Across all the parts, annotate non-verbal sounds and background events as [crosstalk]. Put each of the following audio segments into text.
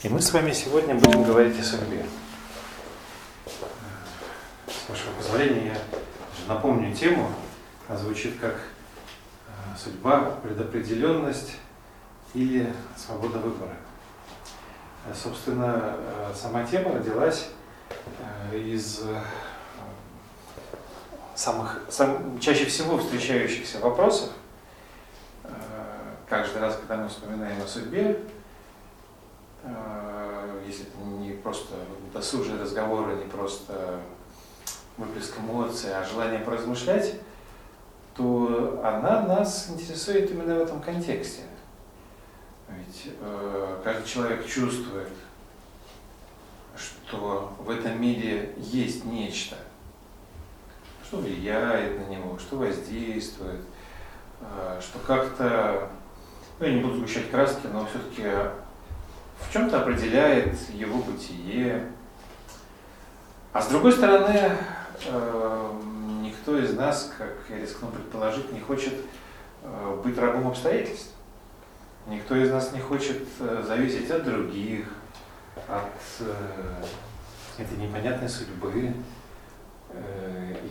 И мы с вами сегодня будем говорить о судьбе. С вашего позволения я напомню тему. Она звучит как э, судьба, предопределенность или свобода выбора. Э, собственно, э, сама тема родилась из самых, сам, чаще всего встречающихся вопросов. Каждый раз, когда мы вспоминаем о судьбе, если это не просто досужие разговоры, не просто выплеск эмоций, а желание поразмышлять, то она нас интересует именно в этом контексте. Ведь э, каждый человек чувствует, что в этом мире есть нечто, что влияет на него, что воздействует, э, что как-то, ну я не буду сгущать краски, но все-таки в чем-то определяет его бытие. А с другой стороны, э, никто из нас, как я рискну предположить, не хочет э, быть рабом обстоятельств. Никто из нас не хочет э, зависеть от других, от этой непонятной судьбы.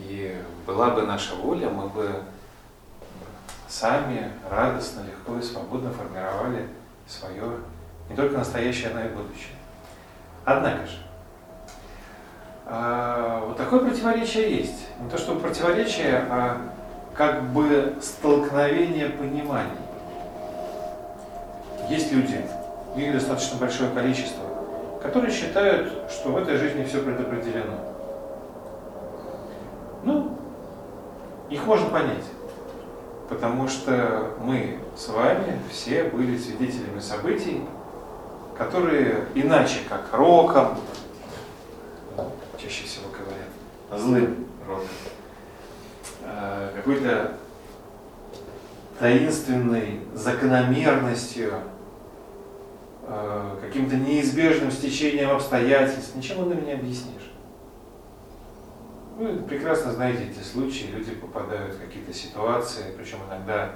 И была бы наша воля, мы бы сами радостно, легко и свободно формировали свое не только настоящее, но и будущее. Однако же, а, вот такое противоречие есть. Не то что противоречие, а как бы столкновение пониманий. Есть люди, их достаточно большое количество, которые считают, что в этой жизни все предопределено. Ну, их можно понять, потому что мы с вами все были свидетелями событий, которые иначе, как роком, чаще всего говорят, злым роком, э, какой-то таинственной закономерностью, э, каким-то неизбежным стечением обстоятельств, ничем иным не объяснишь. Вы прекрасно знаете эти случаи, люди попадают в какие-то ситуации, причем иногда,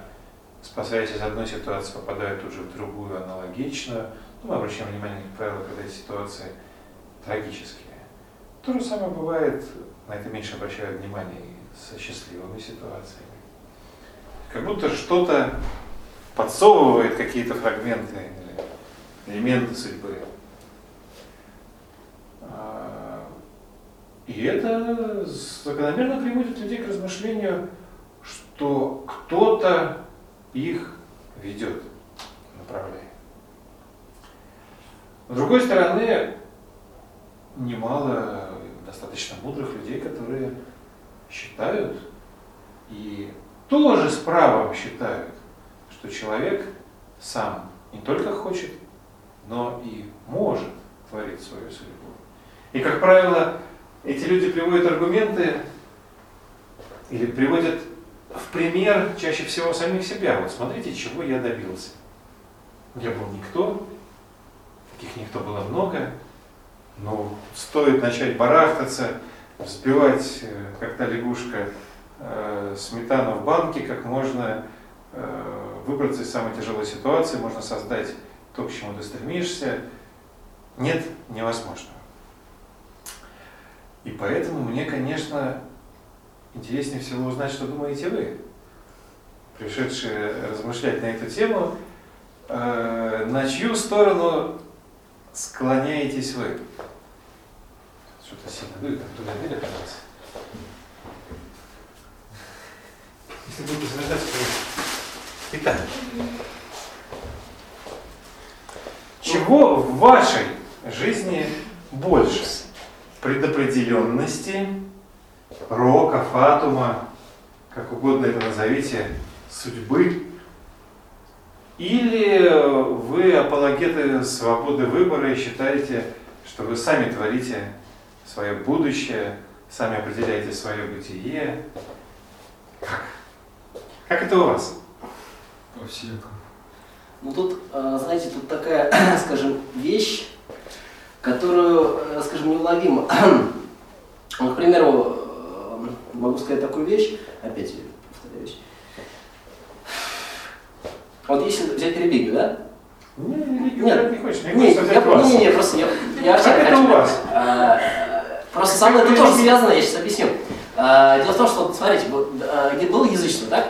спасаясь из одной ситуации, попадают уже в другую аналогичную, ну, мы обращаем внимание, как правило, когда эти ситуации трагические. То же самое бывает, на это меньше обращают внимание со счастливыми ситуациями. Как будто что-то подсовывает какие-то фрагменты или элементы судьбы. А, и это закономерно приводит людей к размышлению, что кто-то их ведет, направляет. С другой стороны, немало достаточно мудрых людей, которые считают и тоже с правом считают, что человек сам не только хочет, но и может творить свою судьбу. И, как правило, эти люди приводят аргументы или приводят в пример чаще всего самих себя. Вот смотрите, чего я добился. Я был никто, таких никто было много, но стоит начать барахтаться, взбивать, э, как та лягушка, э, сметану в банке, как можно э, выбраться из самой тяжелой ситуации, можно создать то, к чему ты стремишься. Нет невозможного. И поэтому мне, конечно, интереснее всего узнать, что думаете вы, пришедшие размышлять на эту тему, на чью сторону склоняетесь вы? Что-то сильно дует, там туда дверь открылась. Если будете задать, то... Итак, чего в вашей жизни больше? Предопределенности, рока, фатума, как угодно это назовите, судьбы или вы апологеты свободы выбора и считаете, что вы сами творите свое будущее, сами определяете свое бытие? Как? Как это у вас? По всем. Ну тут, а, знаете, тут такая, [clears throat] скажем, вещь, которую, э, скажем, неуловима. Ну, [clears throat] к примеру, э, могу сказать такую вещь, опять вот если взять религию, да? Не, религию Нет. не хочешь, Не, хочется я, вас. не, не, просто я, я Как вообще это хочу- у вас? А, Просто со мной это тоже связано, я сейчас объясню. А, Дело в том, что, смотрите, а, было язычество, так?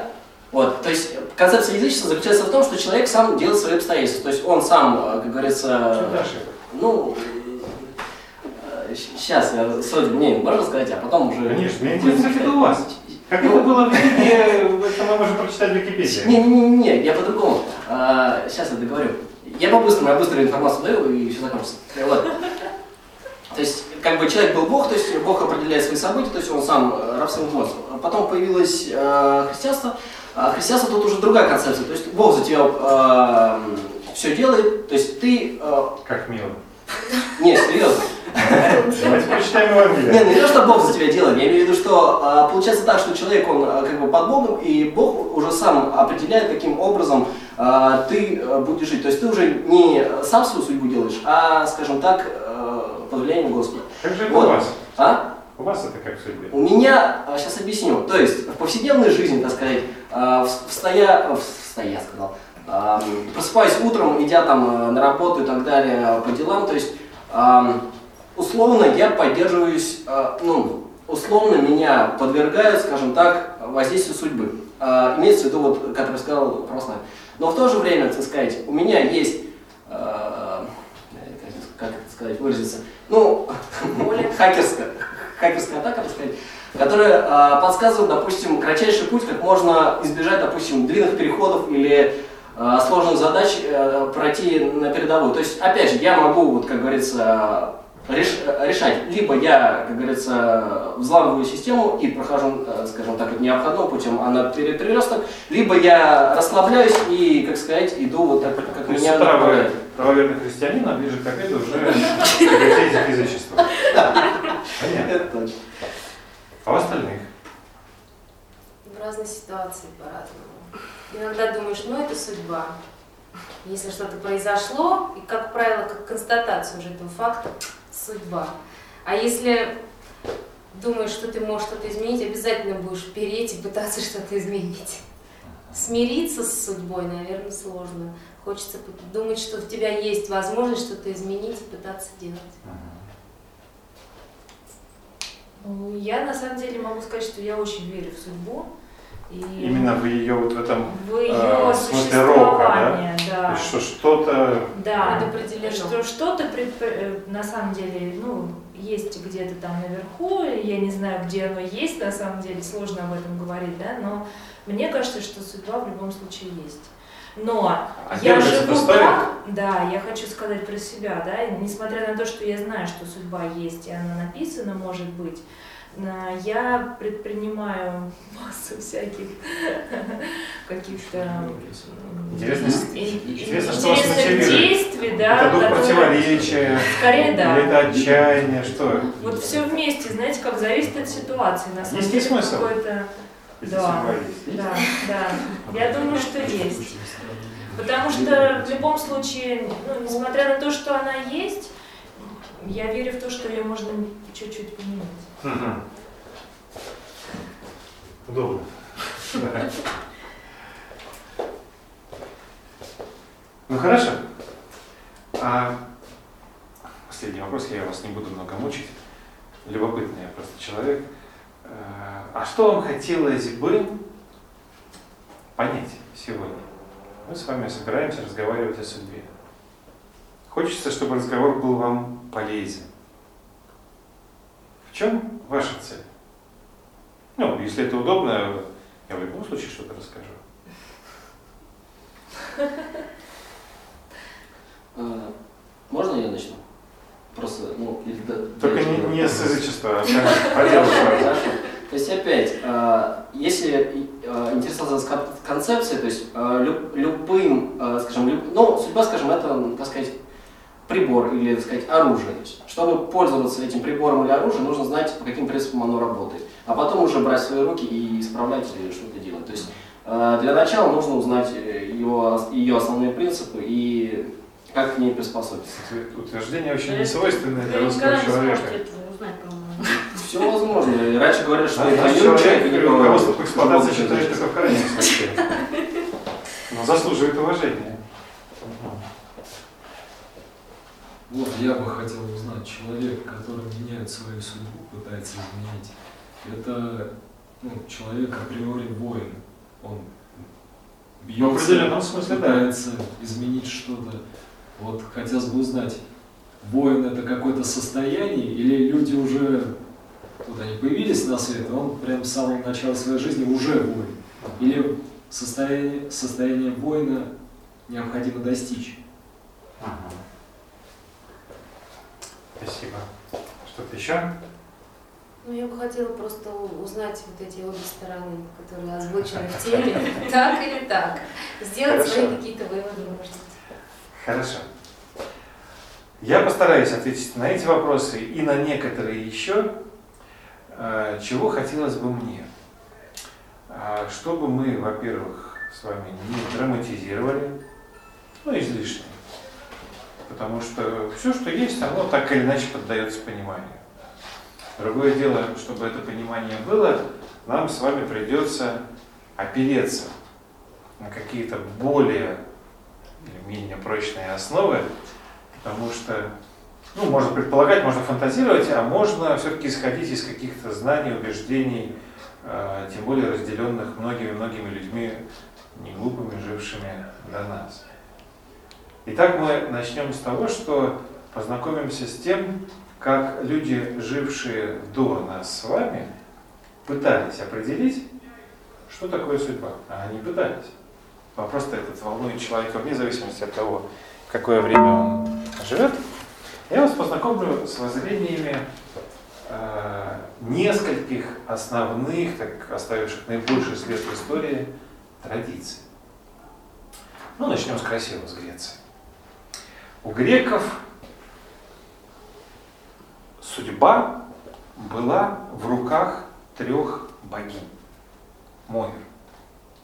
Вот, то есть концепция язычества заключается в том, что человек сам делает свои обстоятельства. То есть он сам, а, как говорится, дальше? ну, сейчас я суть мне можно сказать, а потом уже... Конечно, мне интересно, как это у вас. Как это было в религии, это мы можем прочитать в Википедии. Не-не-не, я по-другому. сейчас я договорю. Я по-быстрому, я быструю информацию даю, и все закончится. Вот. То есть, как бы человек был Бог, то есть Бог определяет свои события, то есть он сам э, раб своему мозгу. А Потом появилось э, христианство. А христианство тут уже другая концепция. То есть Бог за тебя все делает, то есть ты... э, Как мило. не, серьезно. Давайте прочитаем Не, Евангелие. ну не то, что Бог за тебя делает, я имею в виду, что а, получается так, что человек, он а, как бы под Богом, и Бог уже сам определяет, каким образом а, ты будешь жить. То есть ты уже не сам свою судьбу делаешь, а, скажем так, под влиянием Господа. Как же Вот. у вас? А? У вас это как в судьбе? У меня, сейчас объясню, то есть в повседневной жизни, так сказать, а, в- встая, в- встая, сказал, просыпаюсь утром, идя там на работу и так далее, по делам, то есть условно я поддерживаюсь, а, ну, условно меня подвергают, скажем так, воздействию судьбы. А, Имеется в виду, вот, как я сказал, православие. Но в то же время, так сказать, у меня есть, а, как это сказать, выразиться, ну, [laughs] хакерская, хакерская атака, так сказать, которая подсказывает, допустим, кратчайший путь, как можно избежать, допустим, длинных переходов или сложных задач э, пройти на передовую. То есть, опять же, я могу, вот, как говорится, решать, либо я, как говорится, взламываю систему и прохожу, э, скажем так, не обходным путем, а на пере- переросток, либо я расслабляюсь и, как сказать, иду вот так, как То меня направляют. правоверный христианин, а ближе к обеду уже язычеству. Понятно. А у остальных? В разной ситуации по-разному. Иногда думаешь, ну это судьба. Если что-то произошло, и, как правило, как констатация уже этого факта, судьба. А если думаешь, что ты можешь что-то изменить, обязательно будешь переть и пытаться [laughs] что-то изменить. Смириться с судьбой, наверное, сложно. Хочется думать, что у тебя есть возможность что-то изменить и пытаться делать. Ну, Я на самом деле могу сказать, что я очень верю в судьбу. И Именно в ее вот в этом, в ее э, в смысле рока, да. есть что что-то Да, что что-то пред- э, на самом деле, ну, есть где-то там наверху, я не знаю, где оно есть, на самом деле, сложно об этом говорить, да, но мне кажется, что судьба в любом случае есть. Но А я живу так, да, я хочу сказать про себя, да, несмотря на то, что я знаю, что судьба есть, и она написана, может быть, а, я предпринимаю [laughs] массу всяких [laughs] каких-то Интересно, что интересных действий, да, это дух которые- противоречия, Скорее, да. или это отчаяние, что? Вот все вместе, знаете, как зависит от ситуации. На самом Есть ли деле смысл? Да. Да, да. Я думаю, что есть. Потому что в любом случае, ну, несмотря на то, что она есть, я верю в то, что ее можно чуть-чуть поменять. Мгм. Удобно. Ну хорошо. А, последний вопрос, я вас не буду много мучить. Любопытный я просто человек. А, А что вам хотелось бы понять сегодня? Мы с вами собираемся разговаривать о судьбе. Хочется, чтобы разговор был вам полезен. В чем ваша цель? Ну, если это удобно, я в любом случае что-то расскажу. А, Можно я начну? Просто, ну, или Только не, не с язычества, а по делу сразу. То есть опять, а, если а, интересоваться кон- концепцией, то есть люб- любым, скажем, ну, судьба, скажем, это, так сказать, прибор или, так сказать, оружие. Чтобы пользоваться этим прибором или оружием, нужно знать, по каким принципам оно работает. А потом уже брать свои руки и исправлять или что-то делать. То есть э, для начала нужно узнать э, его, ее основные принципы и как к ней приспособиться. Утверждение очень не свойственное для русского человека. Все возможно. И раньше говорили, что А это человек, не руководство по эксплуатации считает только в крайнем случае. [laughs] Но заслуживает уважения. Вот я бы хотел узнать, человек, который меняет свою судьбу, пытается изменить, это ну, человек априори воин. Он В бьется, определенном смысле, да. пытается изменить что-то. Вот хотелось бы узнать, воин это какое-то состояние, или люди уже, вот они появились на свет, и он прям с самого начала своей жизни уже воин. Или состояние, состояние воина необходимо достичь. Ага. Спасибо. Что-то еще? Ну, я бы хотела просто узнать вот эти обе стороны, которые [laughs] озвучены в теме, так или так. Сделать свои какие-то выводы, может быть. Хорошо. Я постараюсь ответить на эти вопросы и на некоторые еще, э, чего хотелось бы мне. А, Чтобы мы, во-первых, с вами не драматизировали, ну, излишне. Потому что все, что есть, оно так или иначе поддается пониманию. Другое дело, чтобы это понимание было, нам с вами придется опереться на какие-то более или менее прочные основы, потому что, ну, можно предполагать, можно фантазировать, а можно все-таки исходить из каких-то знаний, убеждений, э, тем более разделенных многими-многими людьми, не глупыми, жившими до нас. Итак, мы начнем с того, что познакомимся с тем, как люди, жившие до нас с вами, пытались определить, что такое судьба. А они пытались. Вопрос-то этот волнует человека вне зависимости от того, какое время он живет. Я вас познакомлю с воззрениями э, нескольких основных, так оставивших наибольший след в истории, традиций. Ну, начнем с красивого, с Греции. У греков судьба была в руках трех богинь. Моир.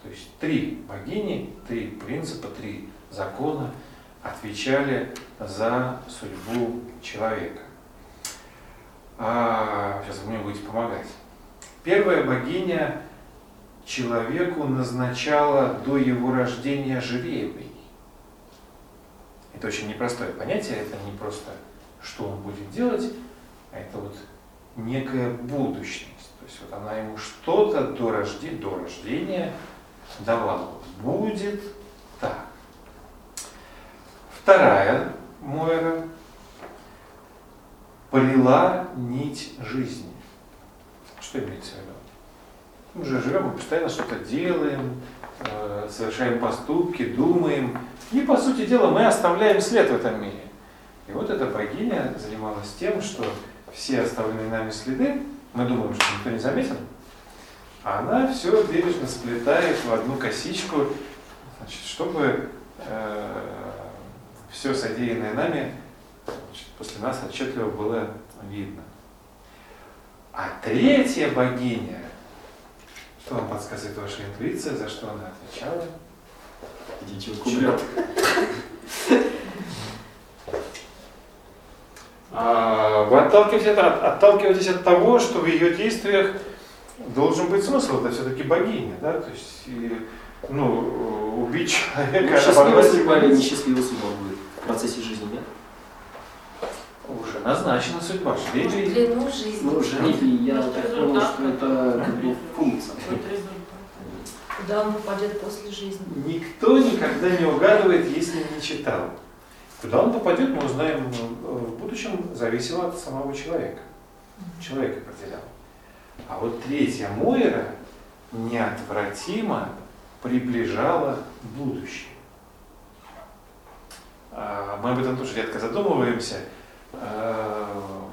То есть три богини, три принципа, три закона отвечали за судьбу человека. А, сейчас вы мне будете помогать. Первая богиня человеку назначала до его рождения жребий. Это очень непростое понятие, это не просто что он будет делать, а это вот некая будущность. То есть вот она ему что-то до, рожде- до рождения давала. Будет так. Вторая Мойра плела нить жизни. Что имеется в виду? Мы же живем, мы постоянно что-то делаем, э, совершаем поступки, думаем. И, по сути дела, мы оставляем след в этом мире. И вот эта богиня занималась тем, что все оставленные нами следы, мы думаем, что никто не заметил, а она все бережно сплетает в одну косичку, значит, чтобы все содеянное нами значит, после нас отчетливо было видно. А третья богиня, что вам подсказывает ваша интуиция, за что она отвечала? Идите кублет. А, Вы отталкиваетесь от, отталкиваетесь от того, что в ее действиях должен быть смысл, это все-таки богиня, да, то есть, и, ну, убить человека, Счастливая оборвать судьба или несчастливая судьба будет в процессе жизни, нет? Уже назначена судьба, жребий. длину жизни. Ну, жребий, я так понял, что это как бы функция. Куда он попадет после жизни? Никто никогда не угадывает, если не читал. Куда он попадет, мы узнаем э, в будущем, зависело от самого человека. Человек определял. А вот третья Мойра неотвратимо приближала будущее. А, Мы об этом тоже редко задумываемся. А,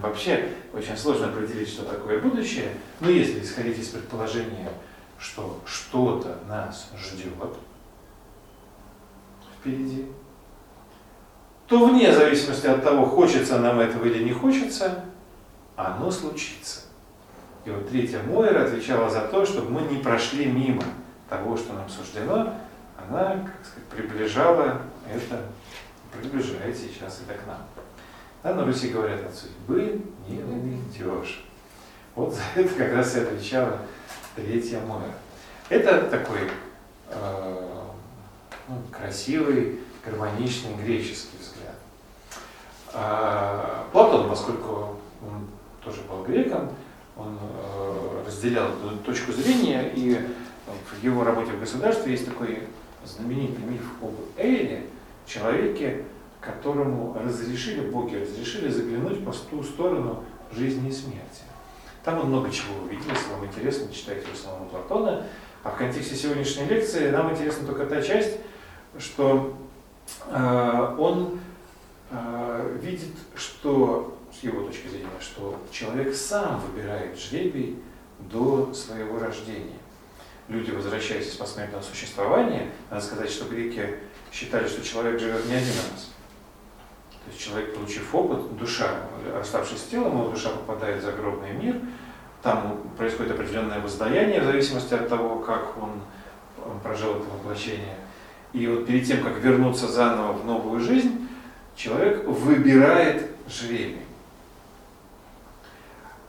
Вообще очень сложно определить, что такое будущее. Но если исходить из предположения, что что-то нас ждет впереди, то вне зависимости от того, хочется нам этого или не хочется, оно случится. И вот третья Мойра отвечала за то, чтобы мы не прошли мимо того, что нам суждено, она, как сказать, приближала это, приближает сейчас это к нам. Да, на Руси говорят, от судьбы не уйдешь. Вот за это как раз и отвечала третья Мойра. Это такой э, ну, красивый, гармоничный греческий взгляд. А Платон, поскольку он тоже был греком, он э, разделял эту точку зрения, и в его работе в государстве есть такой знаменитый миф об Эйле, человеке, которому разрешили, боги разрешили заглянуть по ту сторону жизни и смерти. Там он много чего увидел, если вам интересно, читайте в основном Платона. А в контексте сегодняшней лекции нам интересна только та часть, что э, он э, видит, что, с его точки зрения, что человек сам выбирает жребий до своего рождения. Люди, возвращаясь из посмертного существования, надо сказать, что греки считали, что человек живет не один раз. То есть человек, получив опыт, душа, оставшись с телом, его душа попадает в загробный мир, там происходит определенное воздаяние в зависимости от того, как он прожил это воплощение. И вот перед тем, как вернуться заново в новую жизнь, человек выбирает жребий.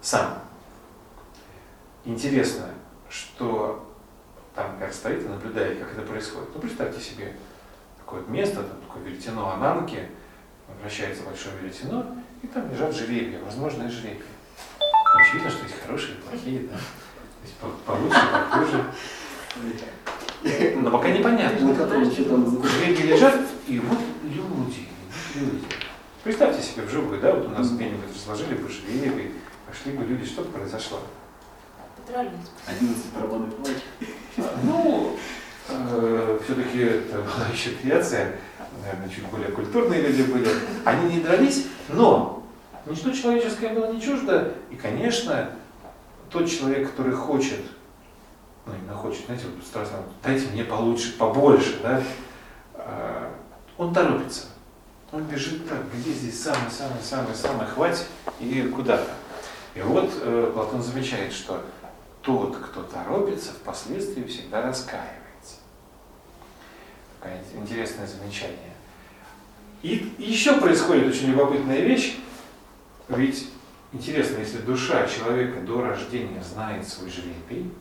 Сам. Интересно, что там как стоит и наблюдает, как это происходит. Ну, представьте себе такое место, там такое веретено Ананки, вращается большое веретено, и там лежат жребия, возможные жребия. Очевидно, что есть хорошие и плохие, да. То есть получше, похуже. Но пока непонятно. На котором что там Жребии лежат, и вот люди, люди. Представьте себе вживую, да, вот у нас где-нибудь разложили бы жребий, пошли бы люди, что бы произошло? Подрались. 11 проводных плач. Ну, э, все-таки это была еще Греция, наверное, чуть более культурные люди были. Они не дрались, но ничто человеческое было не чуждо. И, конечно, тот человек, который хочет, ну, именно хочет, знаете, вот страстно, дайте мне получше, побольше, да, э, он торопится. Он бежит так, где здесь самый-самый-самый-самый, хватит, и куда-то. И вот э, Платон замечает, что тот, кто торопится, впоследствии всегда раскаивается. Такое интересное замечание. И еще происходит очень любопытная вещь. Ведь интересно, если душа человека до рождения знает свой жребий,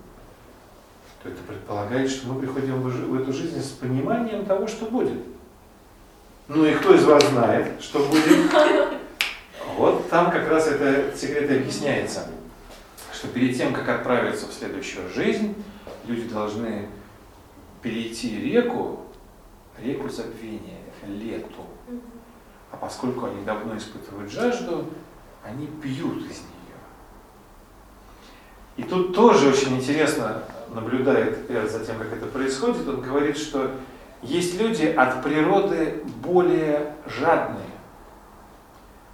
то это предполагает, что мы приходим в эту жизнь с пониманием того, что будет. Ну и кто из вас знает, что будет? Вот там как раз это секрет и объясняется что перед тем, как отправиться в следующую жизнь, люди должны перейти реку, реку забвения, лету. А поскольку они давно испытывают жажду, они пьют из нее. И тут тоже очень интересно наблюдает за тем, как это происходит. Он говорит, что есть люди от природы более жадные.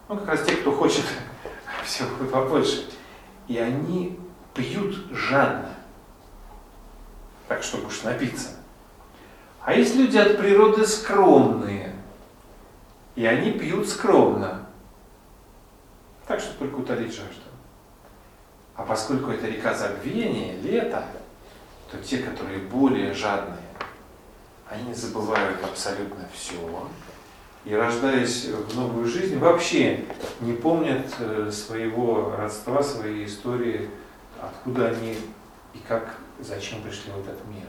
Ну, как раз те, кто хочет [laughs] всего побольше и они пьют жадно, так чтобы уж напиться. А есть люди от природы скромные, и они пьют скромно, так, чтобы только утолить жажду. А поскольку это река забвения, лето, то те, которые более жадные, они забывают абсолютно все, и рождаясь в новую жизнь, вообще не помнят э, своего родства, своей истории, откуда они и как, зачем пришли в этот мир.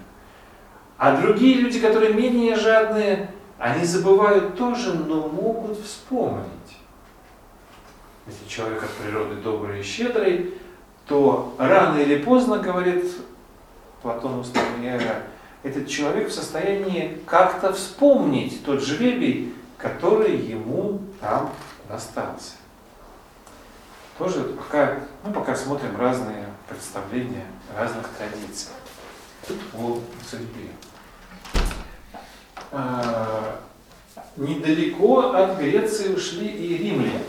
А другие люди, которые менее жадные, они забывают тоже, но могут вспомнить. Если человек от природы добрый и щедрый, то рано или поздно, говорит Платон Устамиера, этот человек в состоянии как-то вспомнить тот жребий, который ему там достался. Тоже пока, ну, пока смотрим разные представления разных традиций о судьбе. А, недалеко от Греции ушли и римляне.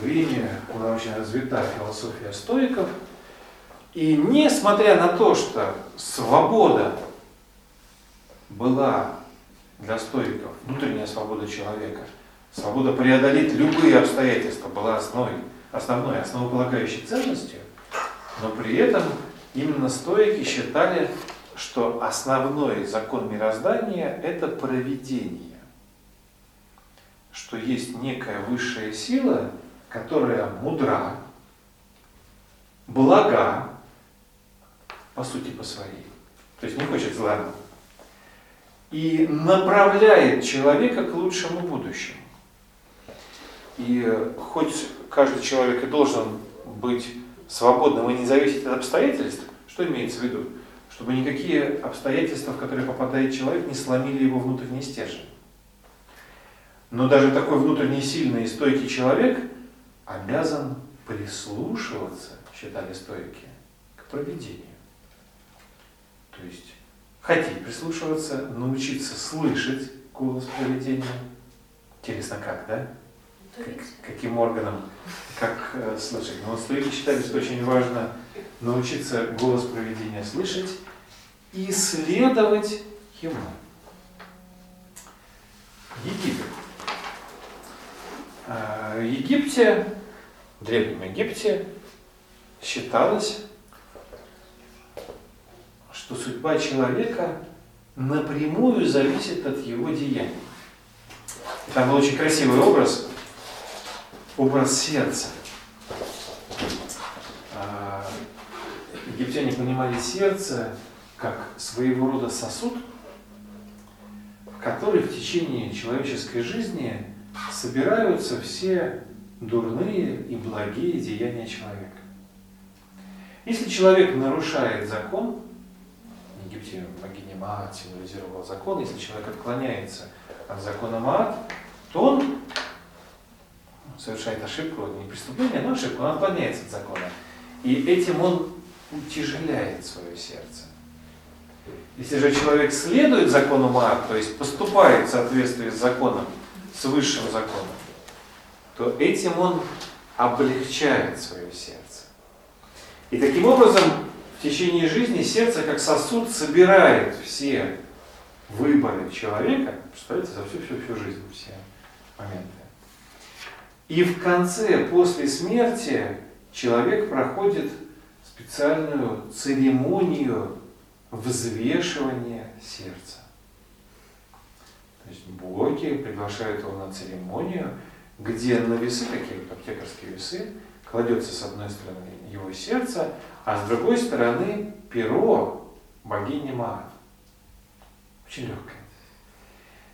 В Риме была очень развита философия стоиков. И несмотря на то, что свобода была для стоиков внутренняя свобода человека, свобода преодолеть любые обстоятельства была основой, основной, основополагающей ценностью, но при этом именно стоики считали, что основной закон мироздания – это провидение, что есть некая высшая сила, которая мудра, блага, по сути, по своей, то есть не хочет зла и направляет человека к лучшему будущему. И хоть каждый человек и должен быть свободным и не зависеть от обстоятельств, что имеется в виду? Чтобы никакие обстоятельства, в которые попадает человек, не сломили его внутренний стержень. Но даже такой внутренне сильный и стойкий человек обязан прислушиваться, считали стойки, к проведению. То есть хотеть прислушиваться, научиться слышать голос проведения. Интересно, как, да? Как, каким органом, как э, слышать. Но вот стойки считали, что очень важно научиться голос проведения слышать и следовать ему. Египет. А, В Египте, в Древнем Египте, считалось, что судьба человека напрямую зависит от его деяний. Там был очень красивый образ, образ сердца. А, Египтяне понимали сердце как своего рода сосуд, в который в течение человеческой жизни собираются все дурные и благие деяния человека. Если человек нарушает закон, в Египте богиня Маат символизировала закон, если человек отклоняется от закона Маат, то он совершает ошибку, не преступление, но ошибку, он отклоняется от закона. И этим он утяжеляет свое сердце. Если же человек следует закону Маат, то есть поступает в соответствии с законом, с высшим законом, то этим он облегчает свое сердце. И таким образом в течение жизни сердце как сосуд собирает все выборы человека, представляете, за всю, всю, всю жизнь все моменты. И в конце, после смерти, человек проходит специальную церемонию взвешивания сердца. То есть боги приглашают его на церемонию, где на весы, такие вот аптекарские весы, кладется с одной стороны его сердце, а с другой стороны перо богини Маат. Очень легкое.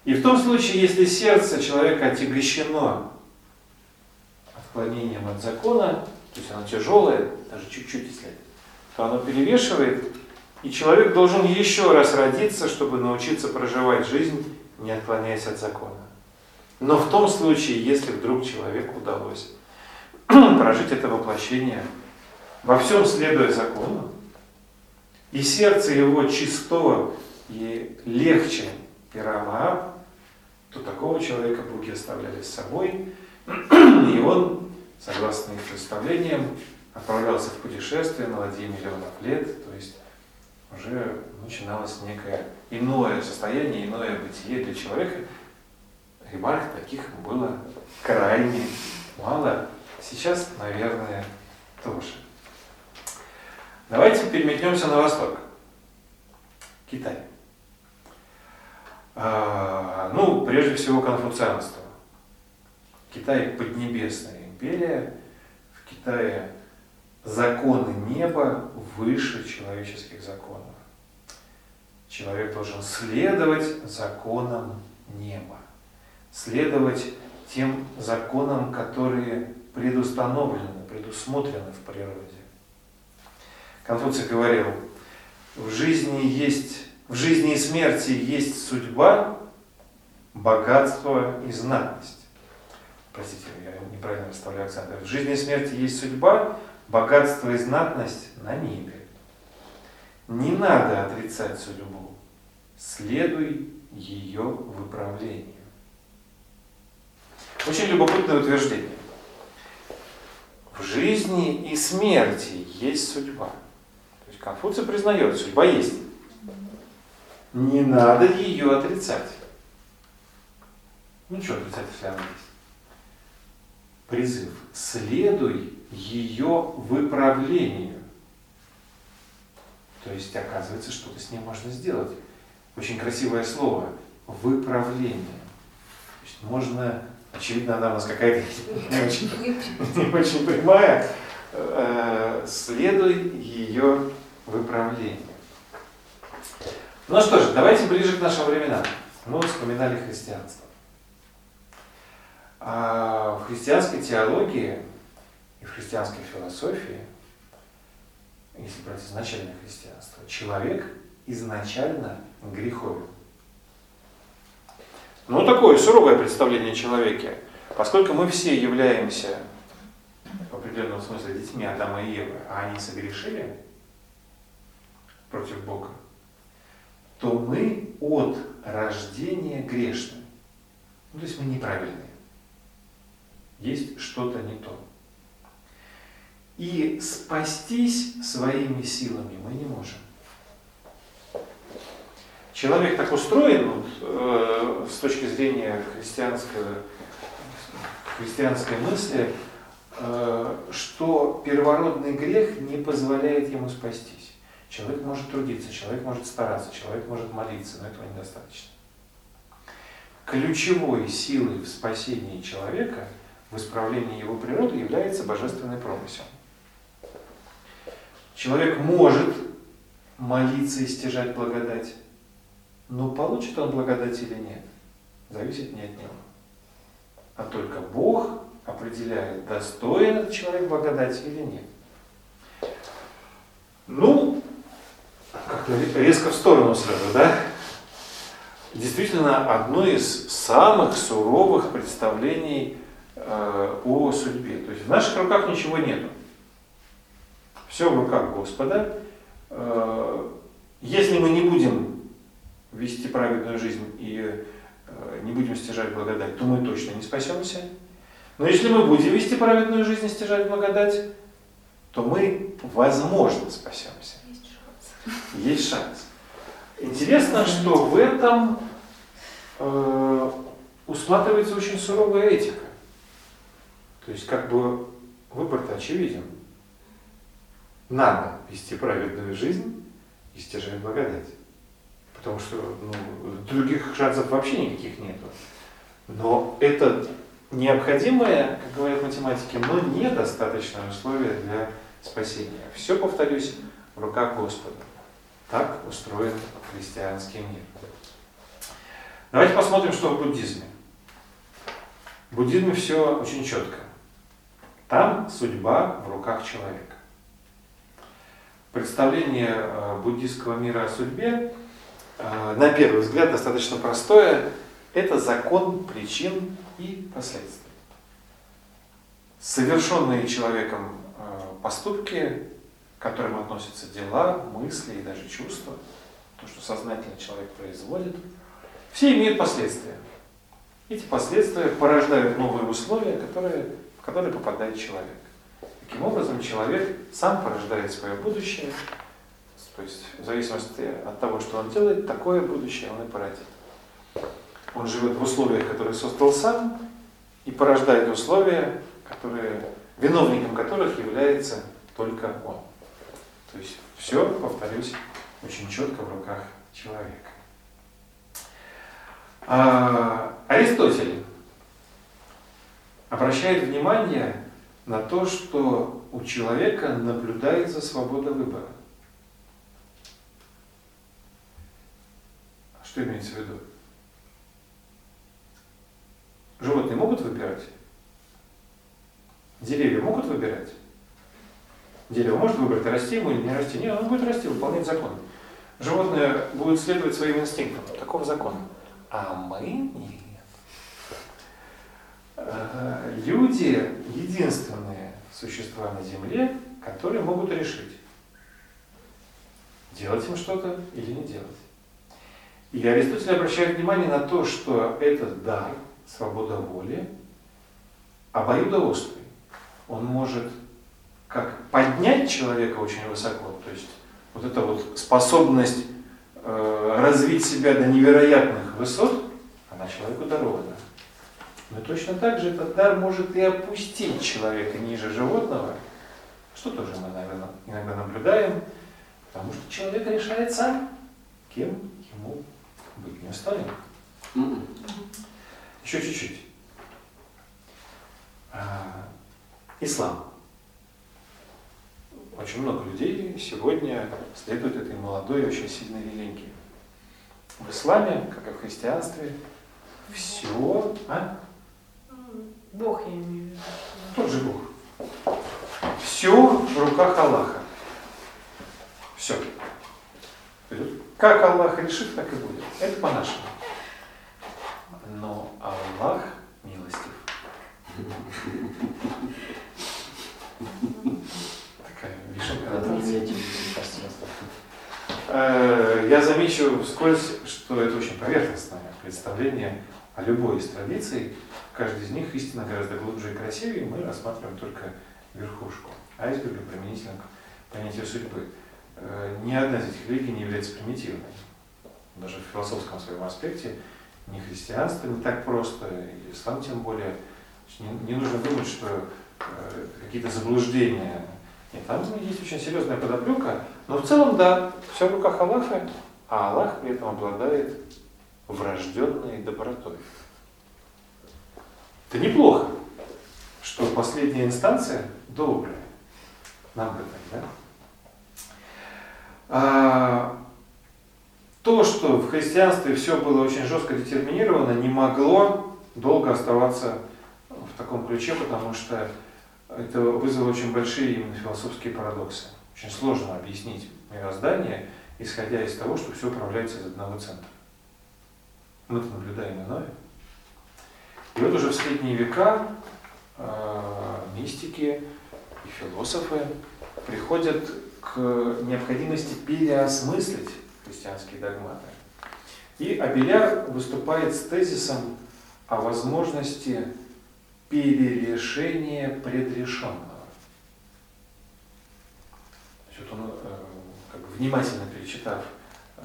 И в том случае, если сердце человека отягощено отклонением от закона, то есть оно тяжелое, даже чуть-чуть если, то оно перевешивает, и человек должен еще раз родиться, чтобы научиться проживать жизнь, не отклоняясь от закона. Но в том случае, если вдруг человеку удалось [clears throat] прожить это воплощение, во всем следуя закону, и сердце его чисто и легче пирамааб, то такого человека боги оставляли с собой, [clears throat] и он, согласно их представлениям, отправлялся в путешествие на ладье миллионов лет, то есть уже начиналось некое иное состояние, иное бытие для человека. Ремарк таких было крайне мало. Сейчас, наверное, тоже. Давайте переметнемся на восток. Китай. А, ну, прежде всего, конфуцианство. Китай – поднебесная империя. В Китае законы неба выше человеческих законов. Человек должен следовать законам неба, следовать тем законам, которые предустановлены, предусмотрены в природе. Конфуций говорил, в жизни есть, в жизни и смерти есть судьба, богатство и знатность. Простите, я неправильно расставляю акценты. В жизни и смерти есть судьба, богатство и знатность на небе. Не надо отрицать судьбу, следуй ее выправлению. Очень любопытное утверждение. В жизни и смерти есть судьба. То есть Конфуций признает, судьба есть. Не надо ее отрицать. Ну что отрицать, если она есть? Призыв. Следуй ее выправлению. То есть, оказывается, что-то с ним можно сделать. Очень красивое слово. Выправление. То есть, можно, очевидно, она у нас какая-то не очень, не прямая, э, следуй ее выправлению. Ну что ж, давайте ближе к нашим временам. Мы вспоминали христианство. А в христианской теологии и в христианской философии, если брать изначальное христианство, человек изначально греховен. Ну, такое суровое представление о человеке. Поскольку мы все являемся в определенном смысле детьми Адама и Евы, а они согрешили против Бога, то мы от рождения грешны. Ну, то есть мы неправильные. Есть что-то не то. И спастись своими силами мы не можем. Человек так устроен вот, э, с точки зрения христианского, христианской мысли, э, что первородный грех не позволяет ему спастись. Человек может трудиться, человек может стараться, человек может молиться, но этого недостаточно. Ключевой силой в спасении человека, в исправлении его природы является божественный промысел. Человек может молиться и стяжать благодать, но получит он благодать или нет, зависит не от него. А только Бог определяет, достоин этот человек благодати или нет. Ну, как-то резко в сторону сразу, да? Действительно, одно из самых суровых представлений о судьбе. То есть в наших руках ничего нету. Все в руках Господа. Э, если мы не будем вести праведную жизнь и э, не будем стяжать благодать, то мы точно не спасемся. Но если мы будем вести праведную жизнь и стяжать благодать, то мы, возможно, спасемся. Есть шанс. Есть шанс. Интересно, что в этом э, усматривается очень суровая этика. То есть, как бы выбор-то очевиден. Надо вести праведную жизнь и стяжать благодать. Потому что ну, других шансов вообще никаких нету. Но это необходимое, как говорят математики, но недостаточное условие для спасения. Все, повторюсь, в руках Господа. Так устроен христианский мир. Давайте посмотрим, что в буддизме. В буддизме все очень четко. Там судьба в руках человека. Представление э, буддийского мира о судьбе, э, на первый взгляд, достаточно простое. Это закон причин и последствий. Совершенные человеком э, поступки, к которым относятся дела, мысли и даже чувства, то, что сознательно человек производит, все имеют последствия. Эти последствия порождают новые условия, которые, в которые попадает человек. Таким образом, человек сам порождает свое будущее, то есть в зависимости от того, что он делает, такое будущее он и породит. Он живет в условиях, которые создал сам, и порождает условия, которые, виновником которых является только он. То есть все, повторюсь, очень четко в руках человека. А, Аристотель обращает внимание на то, что у человека наблюдается свобода выбора. Что имеется в виду? Животные могут выбирать? Деревья могут выбирать? Дерево может выбрать, расти ему или не расти? Нет, оно будет расти, выполнять закон. Животное будет следовать своим инстинктам. Такого закона. А мы нет. Э, люди единственные существа на Земле, которые могут решить, делать им что-то или не делать. И Аристотель обращает внимание на то, что этот дар, свобода воли, обоюдоострый. Он может как поднять человека очень высоко, то есть вот эта вот способность э, развить себя до невероятных высот, она человеку дарована. Но точно так же этот дар может и опустить человека ниже животного, что тоже мы, наверное, иногда наблюдаем, потому что человек решает сам, кем ему быть, не остальным. Еще чуть-чуть. А, Ислам. Очень много людей сегодня следуют этой молодой, очень сильной религии. В исламе, как и в христианстве, все... А? Бог, я имею в виду. Тот же Бог. Все в руках Аллаха. Все. Как Аллах решит, так и будет. Это по-нашему. Но Аллах милостив. Такая вишенка. Э, я замечу вскользь, что это очень поверхностное представление о любой из традиций. Каждый из них истинно гораздо глубже и красивее, мы рассматриваем только верхушку айсберга применительно к понятию судьбы. Э, Ни одна из этих религий не является примитивной. Даже в философском своем аспекте ни христианство не так просто, и ислам тем более. Не, не нужно думать, что э, какие-то заблуждения. Нет, там есть очень серьезная подоплека, но в целом да, все в руках Аллаха, а Аллах при этом обладает врожденной добротой. Это неплохо, что последняя инстанция добрая. Нам бы так, да? А, то, что в христианстве все было очень жестко детерминировано, не могло долго оставаться в таком ключе, потому что это вызвало очень большие именно философские парадоксы. Очень сложно объяснить мироздание, исходя из того, что все управляется из одного центра. Мы-то наблюдаем иное. И вот уже в средние века э, мистики и философы приходят к необходимости переосмыслить христианские догматы. И Абеляр выступает с тезисом о возможности перерешения предрешенного. Значит, он, э, как бы внимательно перечитав э,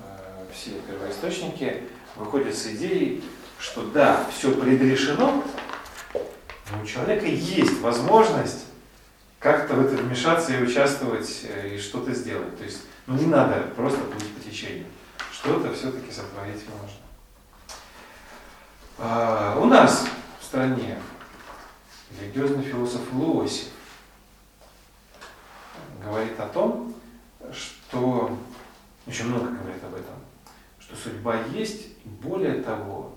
все первоисточники, выходит с идеей, что да, все предрешено, но у человека есть возможность как-то в это вмешаться и участвовать, э, и что-то сделать. То есть, ну не надо просто плыть по течению. Что-то все-таки сотворить можно. А, у нас в стране религиозный философ Лосев говорит о том, что, очень много говорит об этом, что судьба есть, более того,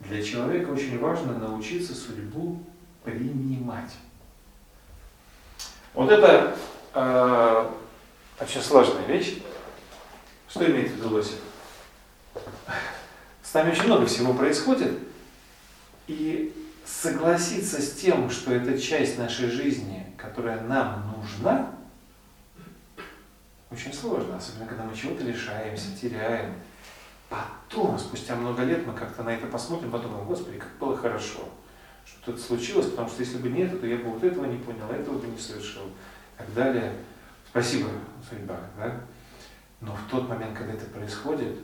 для человека очень важно научиться судьбу принимать. Вот это э, очень сложная вещь. Что имеет в виду Лосев? С нами очень много всего происходит, и согласиться с тем, что это часть нашей жизни, которая нам нужна, очень сложно, особенно когда мы чего-то лишаемся, теряем. Потом, спустя много лет, мы как-то на это посмотрим, подумаем, Господи, как было хорошо, что это случилось, потому что если бы нет, то я бы вот этого не понял, этого бы не совершил, и так далее. Спасибо, судьба, да? Но в тот момент, когда это происходит,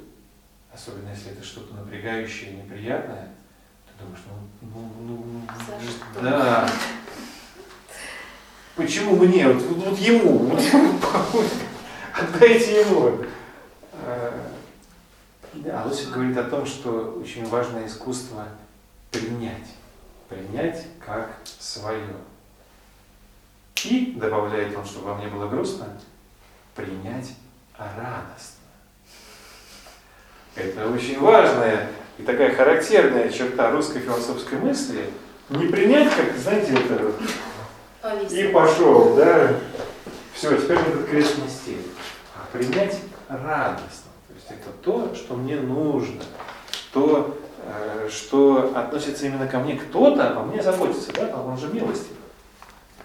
особенно если это что-то напрягающее неприятное, ты думаешь, ну, ну, ну, За что? да. Почему мне? Вот, вот- ему, вот ему, [laughs] отдайте ему. А, Да, Лосев говорит о том, что очень важное искусство принять. Принять как свое. И, добавляет он, чтобы вам не было грустно, принять радостно. Это очень важная и такая характерная черта русской философской мысли. Не принять, как, знаете, это вот, и пошел, да, все, теперь этот крест нести. А принять радостно. Это то, что мне нужно, то, э, что относится именно ко мне. Кто-то обо мне заботится, да, он же милостив.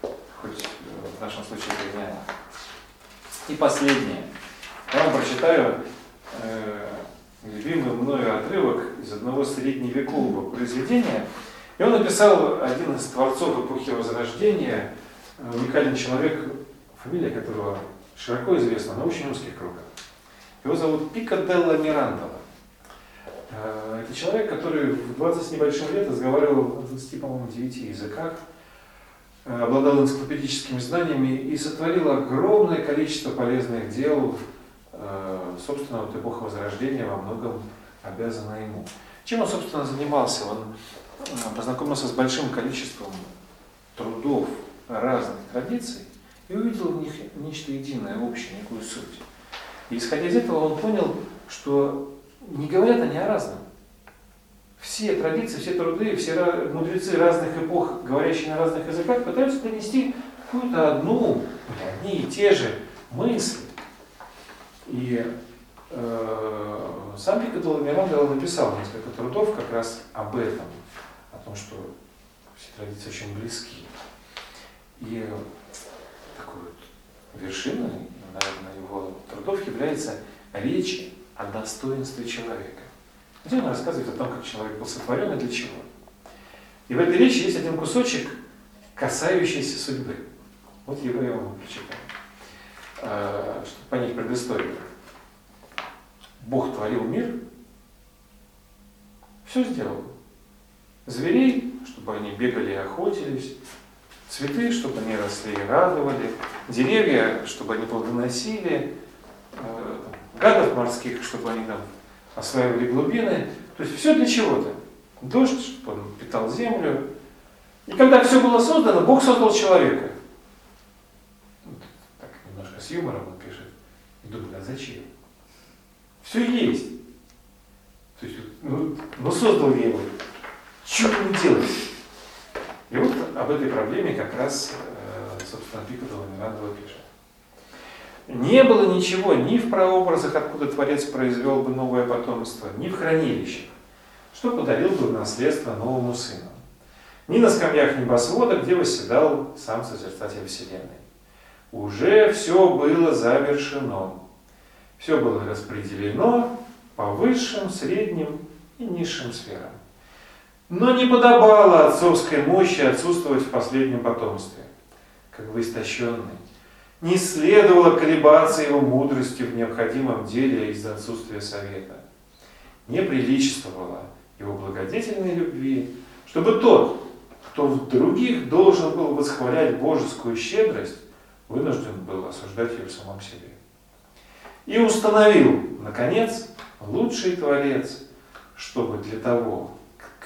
Хоть э, в нашем случае это И последнее. Я вам прочитаю э, любимый мною отрывок из одного средневекового произведения. И он написал один из творцов эпохи Возрождения, э, уникальный человек, фамилия которого широко известна на очень узких кругах. Его зовут Пико Делла Мирандола. Э, Это человек, который в 20 с небольшим лет разговаривал на 20, по-моему, 9 языках, э, обладал энциклопедическими знаниями и сотворил огромное количество полезных дел, э, собственно, вот эпоха Возрождения во многом обязана ему. Чем он, собственно, занимался? Он познакомился с большим количеством трудов разных традиций и увидел в них нечто единое, общее, некую суть. И исходя из этого он понял, что не говорят они о разном. Все традиции, все труды, все мудрецы разных эпох, говорящие на разных языках, пытаются донести какую-то одну, одни и те же мысли. И э, сам Пикадоло Мирандо написал несколько трудов как раз об этом, о том, что все традиции очень близки. И такой вот вершиной, наверное, его трудов является речь о достоинстве человека. Где он рассказывает о том, как человек был сотворен и для чего. И в этой речи есть один кусочек, касающийся судьбы. Вот его я вам прочитаю, а, чтобы понять предысторию. Бог творил мир, все сделал. Зверей, чтобы они бегали и охотились, цветы, чтобы они росли и радовали, деревья, чтобы они плодоносили, э, гадов морских, чтобы они там осваивали глубины. То есть все для чего-то. Дождь, чтобы он питал землю. И когда все было создано, Бог создал человека. Вот так немножко с юмором он пишет. И думает, а зачем? Все есть. То есть, ну, ну создал его. Что ему делать? И вот об этой проблеме как раз, э, собственно, Пикадова Мирандова пишет. Не было ничего ни в прообразах, откуда Творец произвел бы новое потомство, ни в хранилищах, что подарил бы наследство новому сыну. Ни на скамьях небосвода, где восседал сам Созерцатель Вселенной. Уже все было завершено. Все было распределено по высшим, средним и низшим сферам. Но не подобало отцовской мощи отсутствовать в последнем потомстве, как бы истощенный. Не следовало колебаться его мудростью в необходимом деле из-за отсутствия совета. Не приличествовало его благодетельной любви, чтобы тот, кто в других должен был восхвалять божескую щедрость, вынужден был осуждать ее в самом себе. И установил, наконец, лучший Творец, чтобы для того,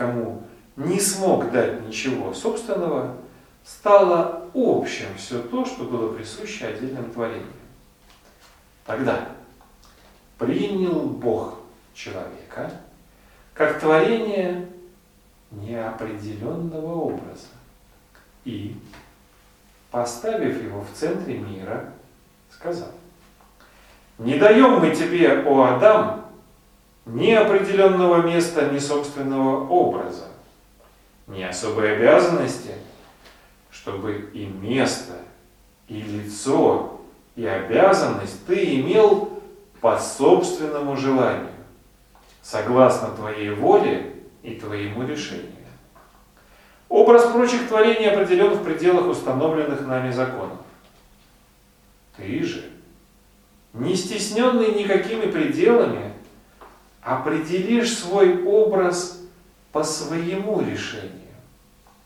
кому не смог дать ничего собственного, стало общим все то, что было присуще отдельным творениям. Тогда принял Бог человека как творение неопределенного образа и, поставив его в центре мира, сказал, «Не даем мы тебе, о Адам, ни определенного места, ни собственного образа, ни особой обязанности, чтобы и место, и лицо, и обязанность ты имел по собственному желанию, согласно твоей воле и твоему решению. Образ прочих творений определен в пределах установленных нами законов. Ты же, не стесненный никакими пределами, определишь свой образ по своему решению,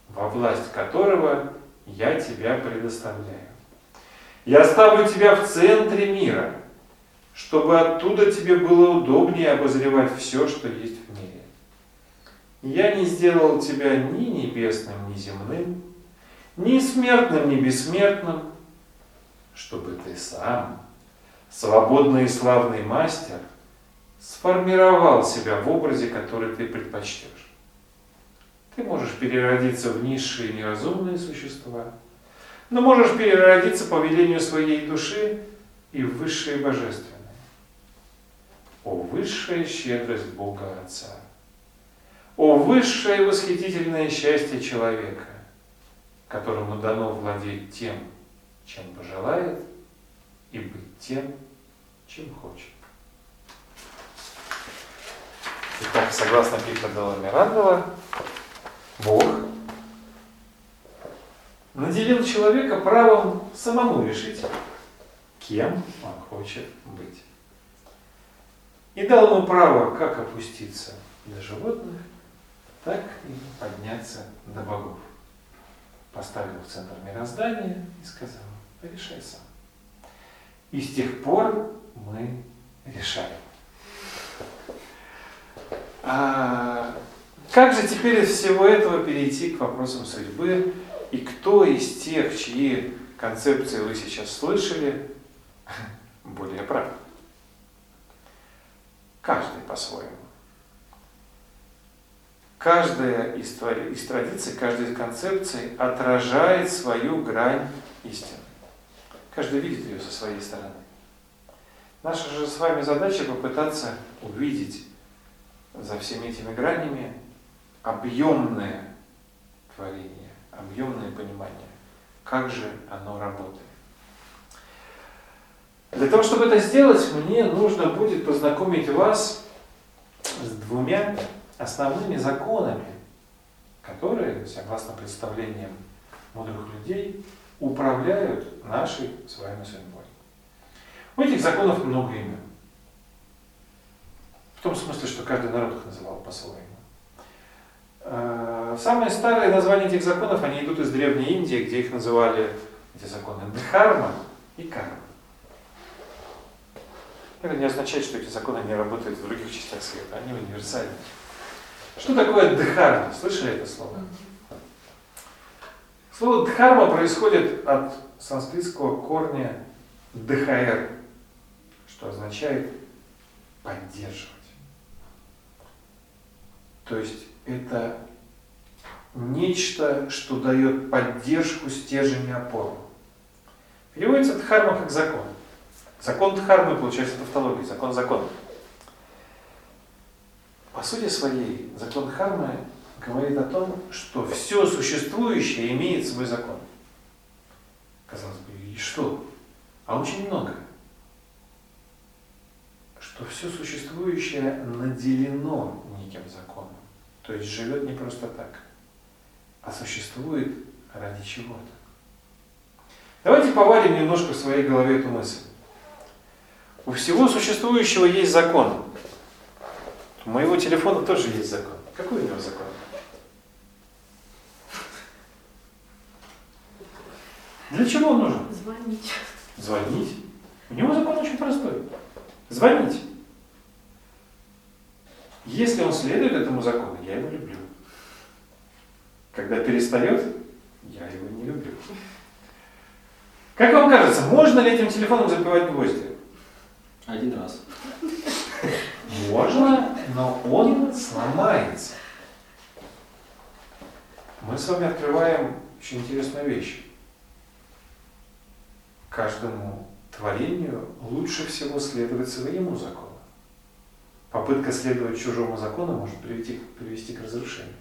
во власть которого я тебя предоставляю. Я ставлю тебя в центре мира, чтобы оттуда тебе было удобнее обозревать все, что есть в мире. Я не сделал тебя ни небесным, ни земным, ни смертным, ни бессмертным, чтобы ты сам, свободный и славный мастер – сформировал себя в образе, который ты предпочтешь. Ты можешь переродиться в низшие неразумные существа, но можешь переродиться по велению своей души и в высшие божественные. О высшая щедрость Бога Отца! О высшее восхитительное счастье человека, которому дано владеть тем, чем пожелает, и быть тем, чем хочет. Итак, согласно Пикадела Мирандова, Бог наделил человека правом самому решить, кем он хочет быть. И дал ему право как опуститься до животных, так и подняться до богов. Поставил в центр мироздания и сказал, решай сам. И с тех пор мы решаем. А как же теперь из всего этого перейти к вопросам судьбы? И кто из тех, чьи концепции вы сейчас слышали, [laughs] более прав? Каждый по-своему. каждая из, из традиций, каждая из концепций отражает свою грань истины. Каждый видит ее со своей стороны. Наша же с вами задача попытаться увидеть за всеми этими гранями объемное творение, объемное понимание, как же оно работает. Для того, чтобы это сделать, мне нужно будет познакомить вас с двумя основными законами, которые, согласно представлениям мудрых людей, управляют нашей с вами судьбой. У этих законов много имен. Том смысле, что каждый народ их называл по-своему. Э, Самые старые названия этих законов, они идут из Древней Индии, где их называли, эти законы, Дхарма и Карма. Это не означает, что эти законы не работают в других частях света, они универсальны. Что такое дхарма? Слышали это слово? Слово дхарма происходит от санскритского корня дхаэр, что означает поддерживать. То есть это нечто, что дает поддержку, стержень и опору. Переводится дхарма как закон. Закон дхармы получается тавтология, закон закон. По сути своей, закон дхармы говорит о том, что все существующее имеет свой закон. Казалось бы, и что? А очень много. Что все существующее наделено неким законом. То есть живет не просто так, а существует ради чего-то. Давайте повалим немножко в своей голове эту мысль. У всего существующего есть закон. У моего телефона тоже есть закон. Какой у него закон? Для чего он нужен? Звонить. Звонить. У него закон очень простой. Звонить. Если он следует этому закону, я его люблю. Когда перестает, я его не люблю. Как вам кажется, можно ли этим телефоном забивать гвозди? Один раз. Можно, но он сломается. Мы с вами открываем очень интересную вещь. Каждому творению лучше всего следовать своему закону. Попытка следовать чужому закону может привести, привести к разрушению.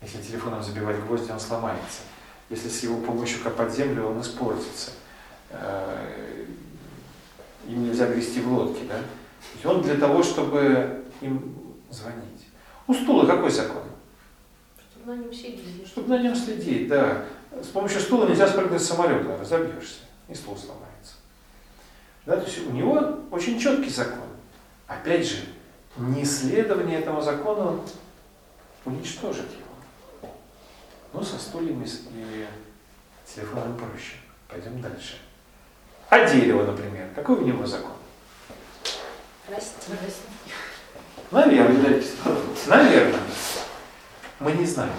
Если телефоном забивать гвозди, он сломается. Если с его помощью копать землю, он испортится. Э, Им нельзя грести в лодке, да? И он для того, чтобы им звонить. У стула какой закон? Чтобы на нем сидели. Чтобы на нем следить, да. С помощью стула нельзя спрыгнуть с самолета, разобьешься, и стул сломается. Да, то есть у него очень четкий закон. Опять же, неследование этому закону уничтожит его. Ну, со стульями и телефоном проще. Пойдем дальше. А дерево, например, какой у него закон? Расти. Наверное. Наверное. Мы не знаем.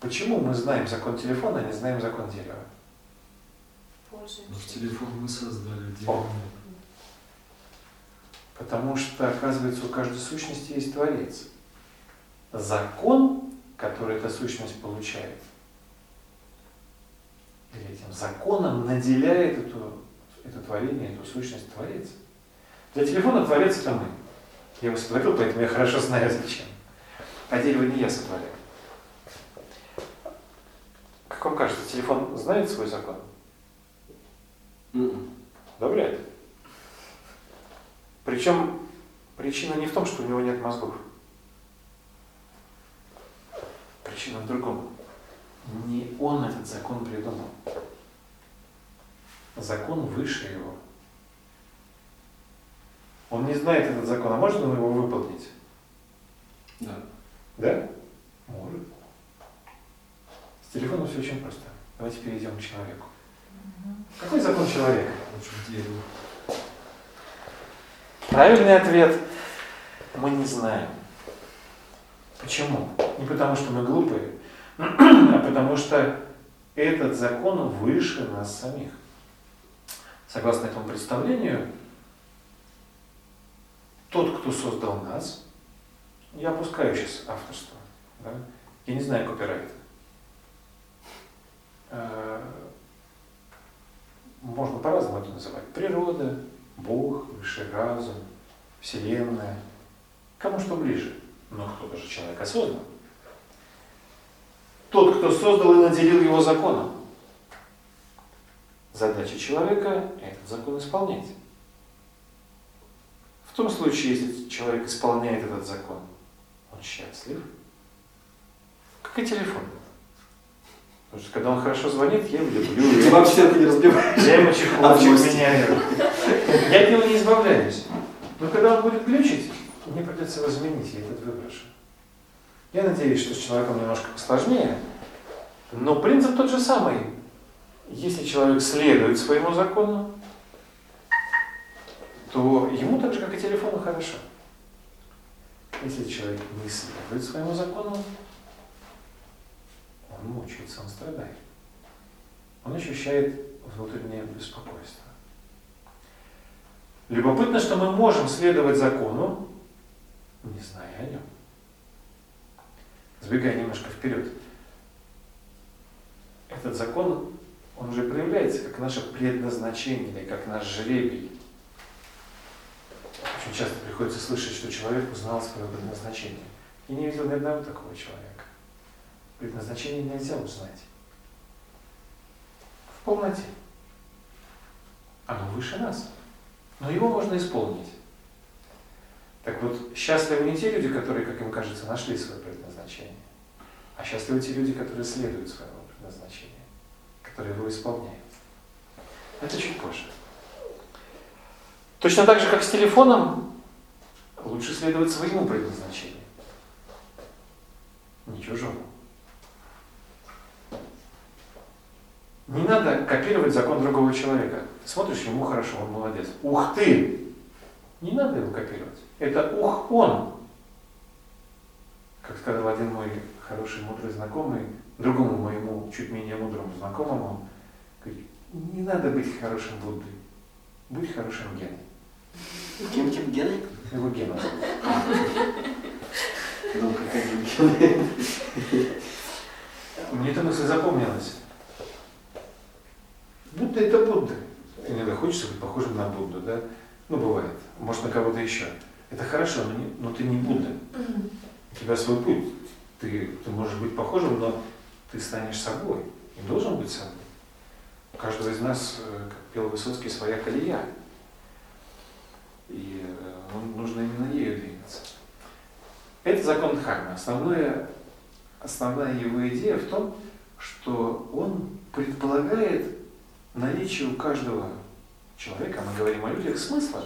Почему мы знаем закон телефона, а не знаем закон дерева? Ну, Пользуемся. телефон мы создали, дерево. Потому что, оказывается, у каждой сущности есть Творец. Закон, который эта сущность получает, или этим законом наделяет эту, это творение, эту сущность Творец. Для телефона Творец это мы. Я его сотворил, поэтому я хорошо знаю, зачем. А дерево не я сотворяю. Как вам кажется, телефон знает свой закон? Мгм. Да вряд ли. Причем причина не в том, что у него нет мозгов. Причина в другом. Не он этот закон придумал. Закон выше его. Он не знает этот закон, а может он его выполнить? Да. Да? Может. С телефоном все очень просто. Давайте перейдем к человеку. Какой закон человека? Правильный ответ мы не знаем. Почему? Не потому, что мы глупые, [clears throat] а потому что этот закон выше нас самих. Согласно этому представлению, тот, кто создал нас, я опускаю сейчас авторство, да? я не знаю копирайта. Можно по-разному это называть. Природа, Бог, высший разум, Вселенная. Кому что ближе. Но кто-то же человек осознан. Тот, кто создал и наделил его законом. Задача человека – этот закон исполнять. В том случае, если человек исполняет этот закон, он счастлив, как и телефон. Потому что когда он хорошо звонит, я его люблю. Ты вообще это не разбиваешь. я ему злости. меняю. Я от него не избавляюсь. Но когда он будет глючить, мне придется его заменить, я этот выброшу. Я надеюсь, что с человеком немножко сложнее, но принцип тот же самый. Если человек следует своему закону, то ему так же, как и телефону, хорошо. Если человек не следует своему закону, он мучается, он страдает. Он ощущает внутреннее беспокойство. Любопытно, что мы можем следовать закону, не зная о нем. Сбегая немножко вперед. Этот закон, он уже проявляется как наше предназначение или как наш жребий. Очень часто приходится слышать, что человек узнал свое предназначение. Я не видел ни одного такого человека. Предназначение нельзя узнать. В полноте. Оно выше нас. Но его можно исполнить. Так вот, счастливы не те люди, которые, как им кажется, нашли свое предназначение, а счастливы те люди, которые следуют своему предназначению, которые его исполняют. Это чуть позже. Точно так же, как с телефоном, лучше следовать своему предназначению. Не чужому. Не надо копировать закон другого человека. Смотришь, ему хорошо, он молодец. Ух ты! Не надо его копировать. Это ух он. Как сказал один мой хороший, мудрый знакомый, другому моему, чуть менее мудрому знакомому, говорит, не надо быть хорошим Буддой, будь хорошим Геной. Кем кем Геной? Его Гена. [laughs] Ну, какая Гена. Мне эта мысль запомнилась. Будда это Будда. Иногда хочется быть похожим на Будду, да? Ну, бывает. Может, на кого-то еще. Это хорошо, но, не, но ты не Будда. У тебя свой путь. Ты, ты можешь быть похожим, но ты станешь собой. И должен быть собой. У каждого из нас, э, как пел Высоцкий, своя колея. И э, ну, нужно именно ею двигаться. Это закон Дхармы. Основное, основная его идея в том, что он предполагает наличие у каждого человека, мы говорим о людях, смысла.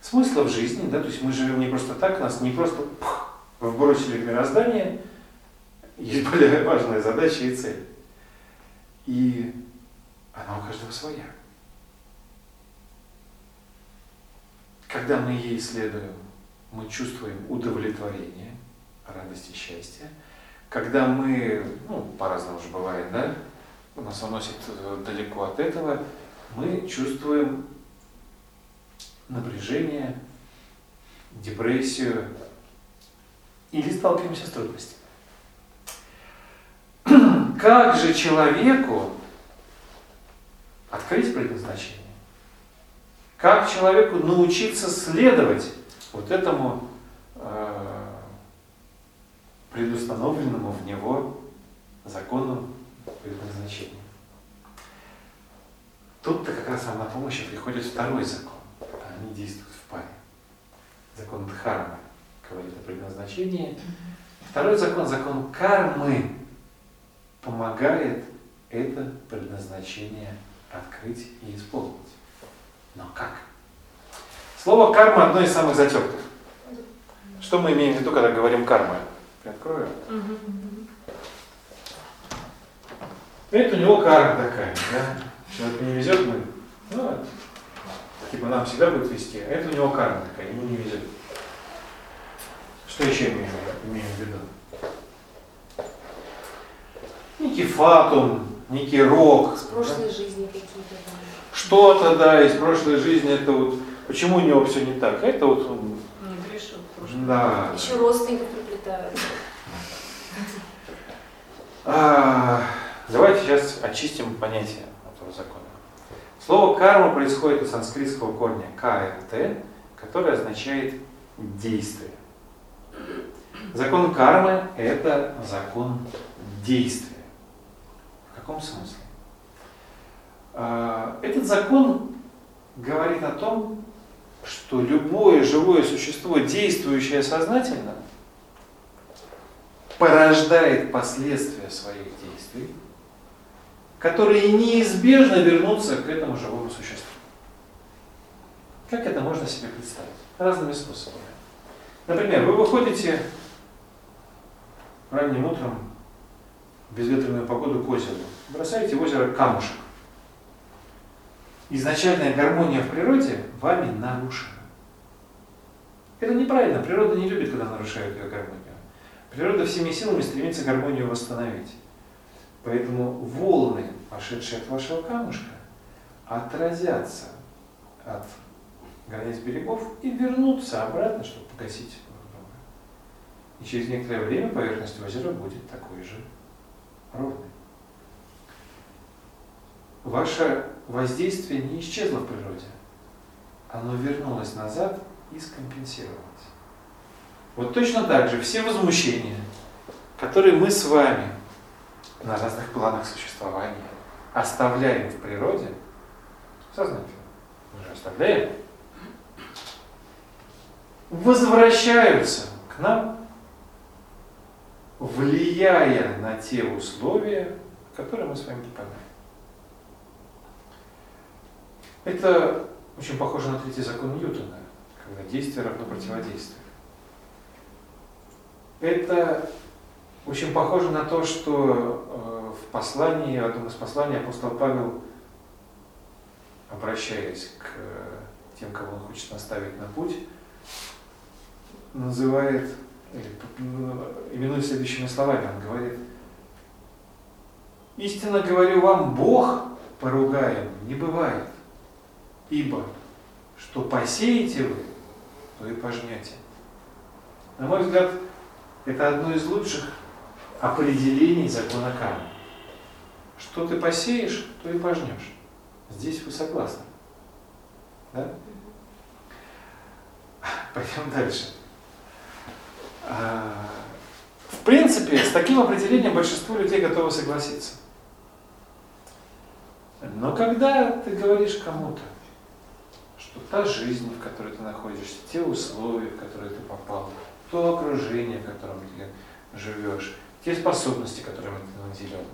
Смысла в жизни, да, то есть мы живем не просто так, нас не просто пух, вбросили в мироздание, есть более важная задача и цель. И она у каждого своя. Когда мы ей следуем, мы чувствуем удовлетворение, радость и счастье. Когда мы, ну, по-разному же бывает, да, нас уносит э, далеко от этого, мы чувствуем напряжение, депрессию или сталкиваемся с трудностями. [clears throat] Как же человеку открыть предназначение? Как человеку научиться следовать вот этому э, предустановленному в него закону предназначения? Тут-то как раз на помощь приходит второй закон. Они действуют в паре. Закон Дхармы говорит о предназначении. Второй закон, закон кармы, помогает это предназначение открыть и исполнить. Но как? Слово карма одно из самых затертых. Что мы имеем в виду, когда говорим карма? Я открою. Это у него карма такая, да? Человек не везет, мы, ну, типа нам всегда будет вести, а это у него карма такая, ему не везет. Что еще имеем, имеем в виду? Некий фатум, некий рок. С прошлой жизни какие-то. да. Что-то, да, из прошлой жизни, это вот почему у него все не так. Это вот он, Не грешил да. Еще родственников приплетают. А, давайте сейчас очистим понятие этого закона. Слово карма происходит от санскритского корня КРТ, который означает действие. Закон кармы – это закон действия. В каком смысле? А, Этот закон говорит о том, что любое живое существо, действующее сознательно, порождает последствия своих действий, которые неизбежно вернутся к этому живому существу. Как это можно себе представить? Разными способами. Например, вы выходите ранним утром в безветренную погоду к озеру, бросаете в озеро камушек. Изначальная гармония в природе вами нарушена. Это неправильно. Природа не любит, когда нарушают ее гармонию. Природа всеми силами стремится гармонию восстановить. Поэтому волны, пошедшие от вашего камушка, отразятся от границ берегов и вернутся обратно, чтобы погасить. И через некоторое время поверхность озера будет такой же ровной. Ваше воздействие не исчезло в природе. Оно вернулось назад и скомпенсировалось. Вот точно так же все возмущения, которые мы с вами на разных планах существования оставляем в природе, сознательно, мы же оставляем, возвращаются к нам, влияя на те условия, которые мы с вами попадаем. Это очень похоже на третий закон Ньютона, когда действие равно противодействию. Это очень похоже на то, что в послании, в одном из посланий апостол Павел, обращаясь к тем, кого он хочет наставить на путь, называет, или именует следующими словами, он говорит, истинно говорю вам, Бог поругаем не бывает, ибо что посеете вы, то и пожнете. На мой взгляд, это одно из лучших определений закона кармы. Что ты посеешь, то и пожнешь. Здесь вы согласны. Да? [laughs] Пойдем дальше. В принципе, с таким определением большинство людей готовы согласиться. Но когда ты говоришь кому-то, что та жизнь, в которой ты находишься, те условия, в которые ты попал, то окружение, в котором ты живешь, те способности, которыми ты наделен,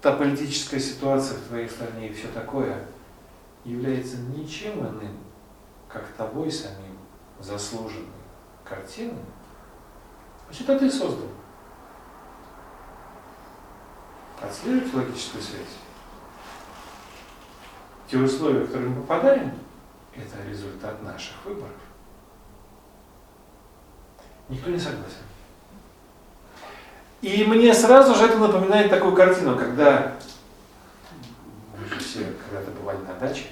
та политическая ситуация в твоей стране и все такое является ничем иным, как тобой самим заслуженной картиной, значит, это ты создал. Отслеживаете логическую связь? Те условия, в которые мы попадаем, это результат наших выборов. Никто не согласен. И мне сразу же это напоминает такую картину, когда мы же все когда-то бывали на даче,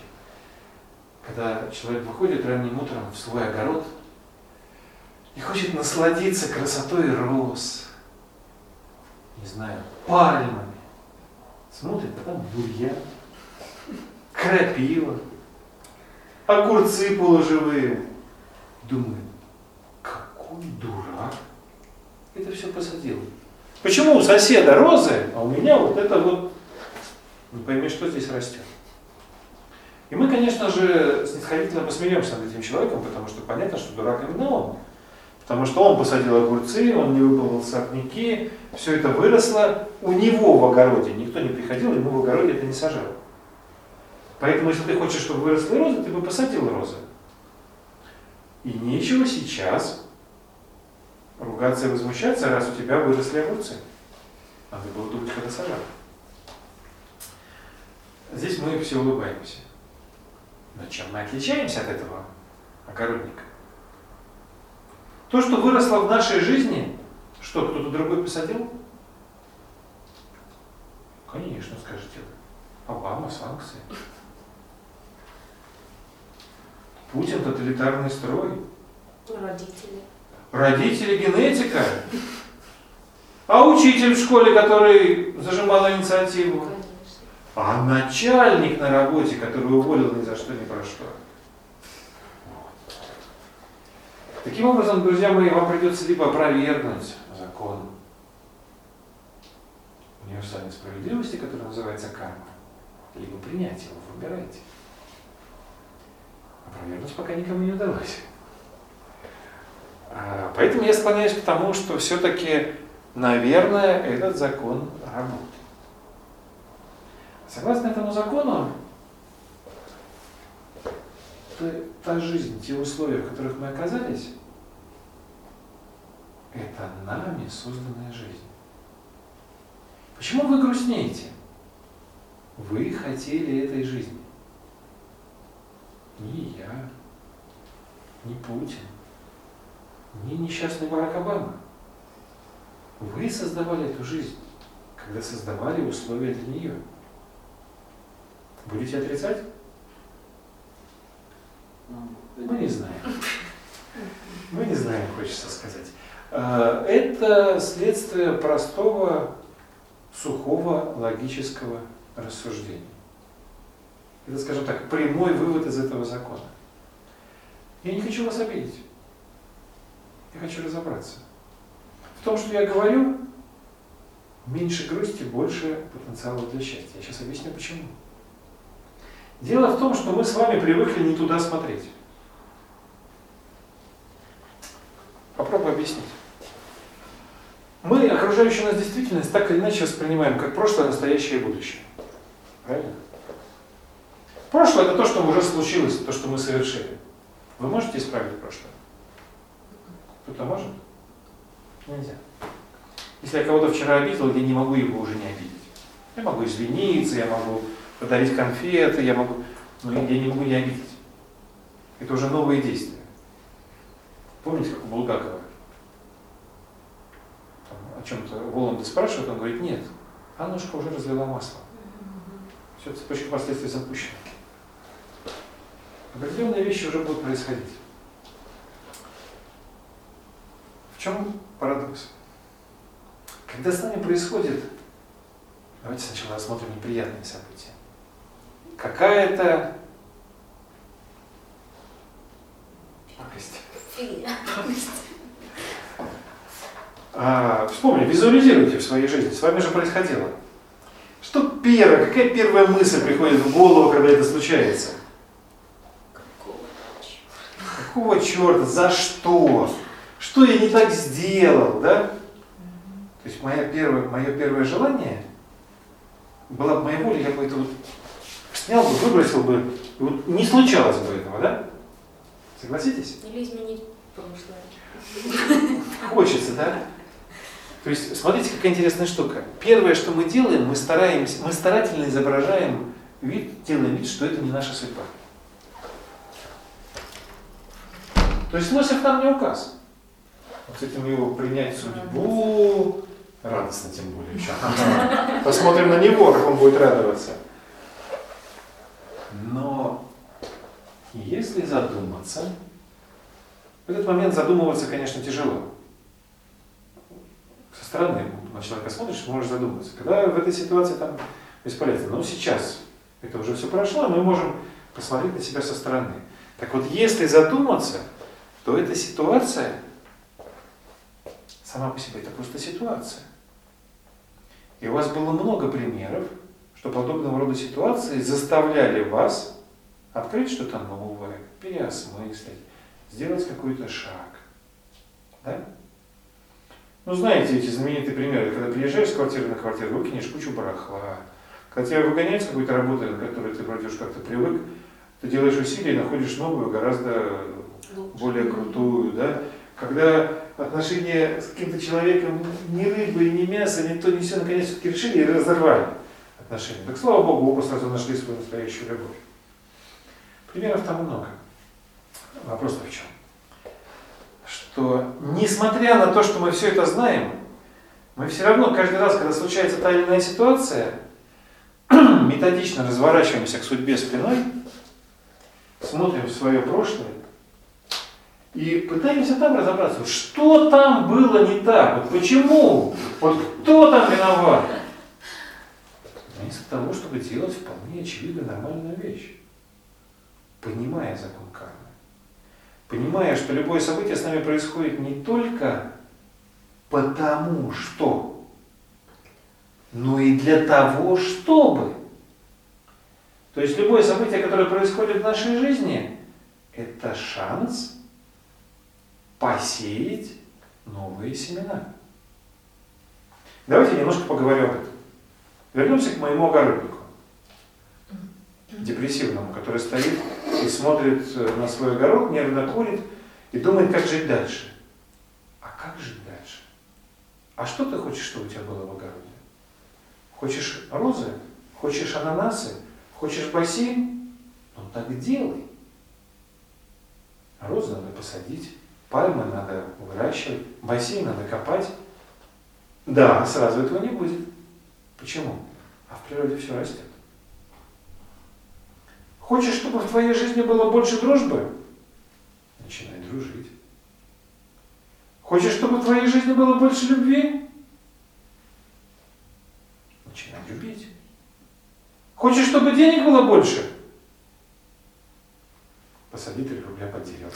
когда человек выходит ранним утром в свой огород и хочет насладиться красотой роз, не знаю, пальмами, смотрит, а там бурьян, крапива, огурцы полуживые. Думает, какой дурак это все посадил. Почему у соседа розы, а у меня вот это вот, не пойми, что здесь растет. И мы, конечно же, снисходительно посмеемся над этим человеком, потому что понятно, что дурак именно он. Потому что он посадил огурцы, он не выполнил сорняки, все это выросло у него в огороде. Никто не приходил, ему в огороде это не сажал. Поэтому, если ты хочешь, чтобы выросли розы, ты бы посадил розы. И нечего сейчас ругаться и возмущаться, раз у тебя выросли огурцы. Надо было думать, когда сажал. Здесь мы все улыбаемся. Но чем мы отличаемся от этого огородника? То, что выросло в нашей жизни, что, кто-то другой посадил? Конечно, скажете вы. Обама, санкции. Путин тоталитарный строй. Родители. Родители генетика. А учитель в школе, который зажимал инициативу. А начальник на работе, который уволил ни за что, ни про что. Таким образом, друзья мои, вам придется либо опровергнуть закон универсальной справедливости, который называется карма, либо принять его, выбирайте. Опровергнуть пока никому не удалось. А, Поэтому я склоняюсь к тому, что все-таки, наверное, этот закон работает. Согласно этому закону, та, жизнь, те условия, в которых мы оказались, это нами созданная жизнь. Почему вы грустнеете? Вы хотели этой жизни. Не я, не Путин, не несчастный Барак Обама. Вы создавали эту жизнь, когда создавали условия для нее. Будете отрицать? Мы не знаем. Мы не знаем, хочется сказать. А, Это следствие простого, сухого, логического рассуждения. Это, скажем так, прямой вывод из этого закона. Я не хочу вас обидеть. Я хочу разобраться. В том, что я говорю, меньше грусти, больше потенциала для счастья. Я сейчас объясню почему. Дело в том, что мы с вами привыкли не туда смотреть. Попробую объяснить. Мы окружающую нас действительность так или иначе воспринимаем как прошлое, настоящее и будущее. Правильно? Прошлое это то, что уже случилось, то, что мы совершили. Вы можете исправить прошлое? Кто-то может? Нельзя. Если я кого-то вчера обидел, я не могу его уже не обидеть. Я могу извиниться, я могу подарить конфеты, я могу, но я не могу не обидеть. Это уже новые действия. Помните, как у Булгакова? Там о чем-то Воланда спрашивает, он говорит, нет, Аннушка уже разлила масло. Все, цепочка последствий запущена. Определенные вещи уже будут происходить. В чем парадокс? Когда с нами происходит, давайте сначала рассмотрим неприятные события. Какая-то. Фигня. А, вспомни, визуализируйте в своей жизни. С вами же происходило. Что первое, какая первая мысль приходит в голову, когда это случается? Какого черта? Какого черта? За что? Что я не так сделал, да? То есть моя первое, мое первое желание была бы моя воля, я бы это вот снял бы, выбросил бы, и вот не случалось бы этого, да? Согласитесь? Или изменить прошлое. Хочется, да? То есть, смотрите, какая интересная штука. Первое, что мы делаем, мы стараемся, мы старательно изображаем вид, делаем вид, что это не наша судьба. То есть Носев нам не указ. Вот с этим его принять судьбу, радостно тем более еще. [laughs] Посмотрим на него, как он будет радоваться. Но если задуматься, в этот момент задумываться, конечно, тяжело. Со стороны на человека смотришь, можешь задуматься. Когда в этой ситуации там бесполезно. Но сейчас это уже все прошло, мы можем посмотреть на себя со стороны. Так вот, если задуматься, то эта ситуация сама по себе это просто ситуация. И у вас было много примеров, что подобного рода ситуации заставляли вас открыть что-то новое, переосмыслить, сделать какой-то шаг. Да? Ну, знаете эти знаменитые примеры, когда приезжаешь с квартиры на квартиру, выкинешь кучу барахла. Когда тебя выгоняют с какой-то работы, на которую ты вроде уж как-то привык, ты делаешь усилия и находишь новую, гораздо Лучше. более крутую, да? Когда отношения с каким-то человеком ни рыбы, ни мясо, ни то, ни все, наконец все-таки решили и разорвали отношения. Так слава Богу, оба сразу нашли свою настоящую любовь. Примеров там много. Вопрос в чем? Что несмотря на то, что мы все это знаем, мы все равно каждый раз, когда случается та или иная ситуация, [clears throat] методично разворачиваемся к судьбе спиной, смотрим в свое прошлое и пытаемся там разобраться, что там было не так, вот почему, вот кто там виноват. Вместо того, чтобы делать вполне очевидную нормальную вещь, понимая закон кармы, понимая, что любое событие с нами происходит не только потому что, но и для того, чтобы. То есть любое событие, которое происходит в нашей жизни, это шанс посеять новые семена. Давайте немножко поговорим об этом. Вернемся к моему огороднику, депрессивному, который стоит и смотрит э, на свой огород, нервно курит и думает, как жить дальше. А как жить дальше? А что ты хочешь, чтобы у тебя было в огороде? Хочешь розы? Хочешь ананасы? Хочешь бассейн? Ну так делай. Розы надо посадить, пальмы надо выращивать, бассейн надо копать. Да, сразу этого не будет. Почему? А в природе все растет. Хочешь, чтобы в твоей жизни было больше дружбы? Начинай дружить. Хочешь, чтобы в твоей жизни было больше любви? Начинай любить. Хочешь, чтобы денег было больше? Посади 3 рубля под дерево.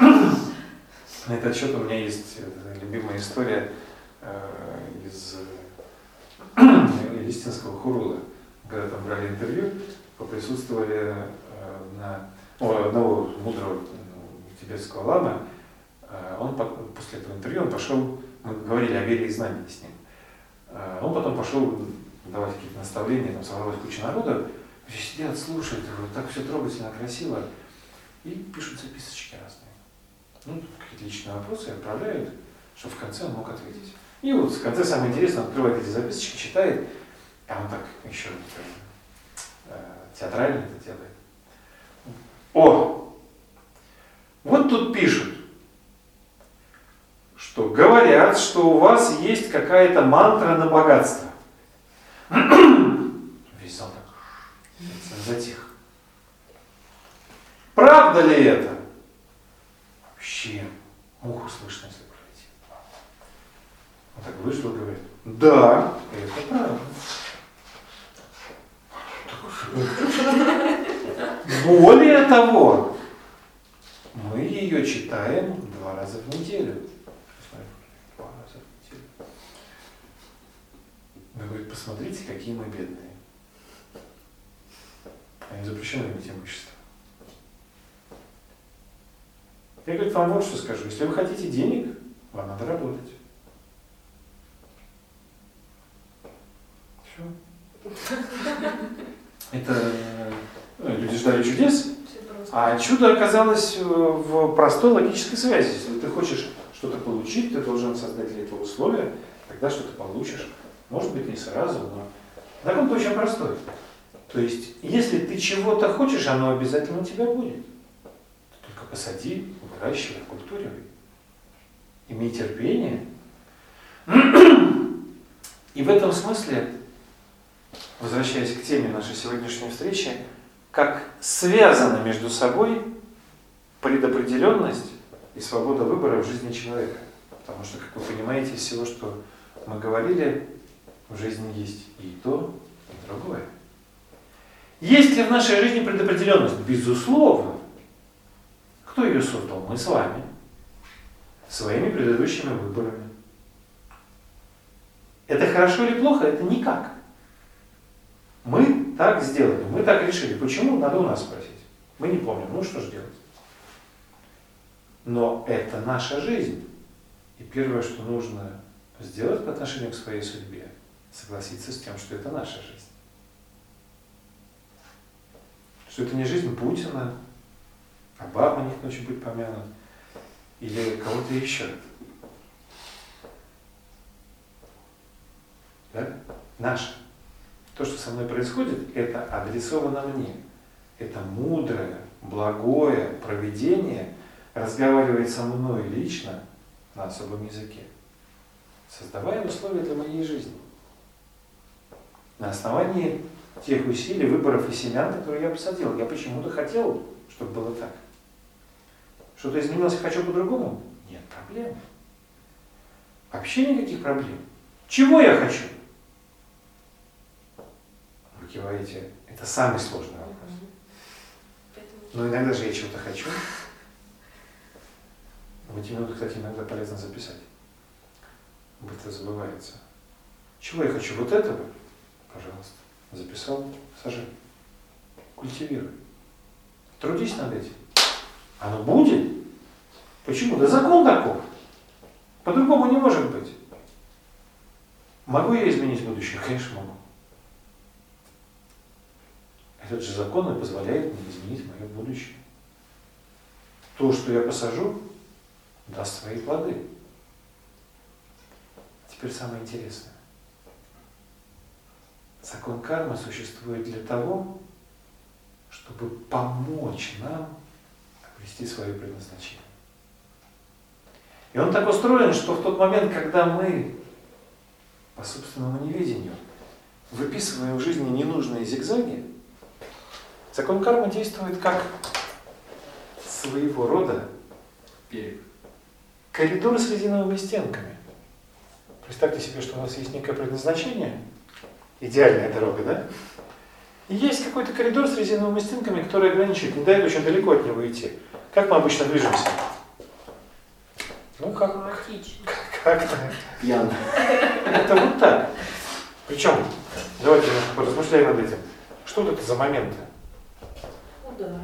[laughs] На этот счет у меня есть любимая история э, из [clears throat] Листинского Хурула, когда там брали интервью, поприсутствовали э, на одного мудрого тибетского ламы, э, он после этого интервью он пошел, мы говорили о вере и знании с ним, э, он потом пошел давать какие-то наставления, там собралась куча народа, сидят, слушают, так все трогательно, красиво, и пишут записочки разные. Ну, какие-то личные вопросы отправляют, чтобы в конце он мог ответить. И вот в конце самое интересное, он открывает эти записочки, читает, а он так еще э, театрально это делает. О, вот тут пишут, что говорят, что у вас есть какая-то мантра на богатство. Затих. Правда ли это? Вообще, муху слышно, если пройти. Он так вышел и говорит, да, это правда. Более того, мы ее читаем два раза в неделю. Два раза в неделю. Он говорит, посмотрите, какие мы бедные. Они запрещены иметь имущество. Я, говорит, вам вот что скажу. Если вы хотите денег, вам надо работать. Все. Это ну, люди ждали чудес, а чудо оказалось в простой логической связи. Если ты хочешь что-то получить, ты должен создать для этого условия, тогда что-то получишь. Может быть, не сразу, но закон очень простой. То есть, если ты чего-то хочешь, оно обязательно у тебя будет. Только посади, выращивай, культурируй. Имей терпение. И в этом смысле, возвращаясь к теме нашей сегодняшней встречи, как связаны между собой предопределенность и свобода выбора в жизни человека. Потому что, как вы понимаете, из всего, что мы говорили, в жизни есть и то, и другое. Есть ли в нашей жизни предопределенность? Безусловно. Кто ее создал? Мы с вами. Своими предыдущими выборами. Это хорошо или плохо? Это никак. Мы так сделали, мы так решили. Почему? Надо у нас спросить. Мы не помним. Ну что же делать? Но это наша жизнь. И первое, что нужно сделать по отношению к своей судьбе, согласиться с тем, что это наша жизнь. Что это не жизнь Путина, Обама не хочет быть помянут, или кого-то еще. Да? Наша. То, что со мной происходит, это адресовано мне. Это мудрое, благое проведение разговаривает со мной лично на особом языке, создавая условия для моей жизни. На основании тех усилий, выборов и семян, которые я посадил. Я почему-то хотел, чтобы было так. Что-то изменилось, я хочу по-другому? Нет проблем. Вообще никаких проблем. Чего я хочу? Вы киваете, это самый сложный вопрос. Но иногда же я чего-то хочу. В эти минуты, кстати, иногда полезно записать. Быстро забывается. Чего я хочу? Вот этого? Пожалуйста. Записал, сажай. Культивируй. Трудись над этим. Оно будет. Почему? Да закон таков. По-другому не может быть. Могу я изменить будущее? Конечно, могу. Этот же закон и позволяет мне изменить мое будущее. То, что я посажу, даст свои плоды. Теперь самое интересное. Закон кармы существует для того, чтобы помочь нам обрести свое предназначение. И он так устроен, что в тот момент, когда мы по собственному неведению выписываем в жизни ненужные зигзаги, закон кармы действует как своего рода Берег. коридор с резиновыми стенками. Представьте себе, что у нас есть некое предназначение, идеальная дорога, да? И есть какой-то коридор с резиновыми стенками, который ограничивает, не дает очень далеко от него идти. Как мы обычно движемся? Ну, как, Хаотично. как Пьян. Это вот так. Причем, давайте поразмышляем над этим. Что вот это за моменты? Удары.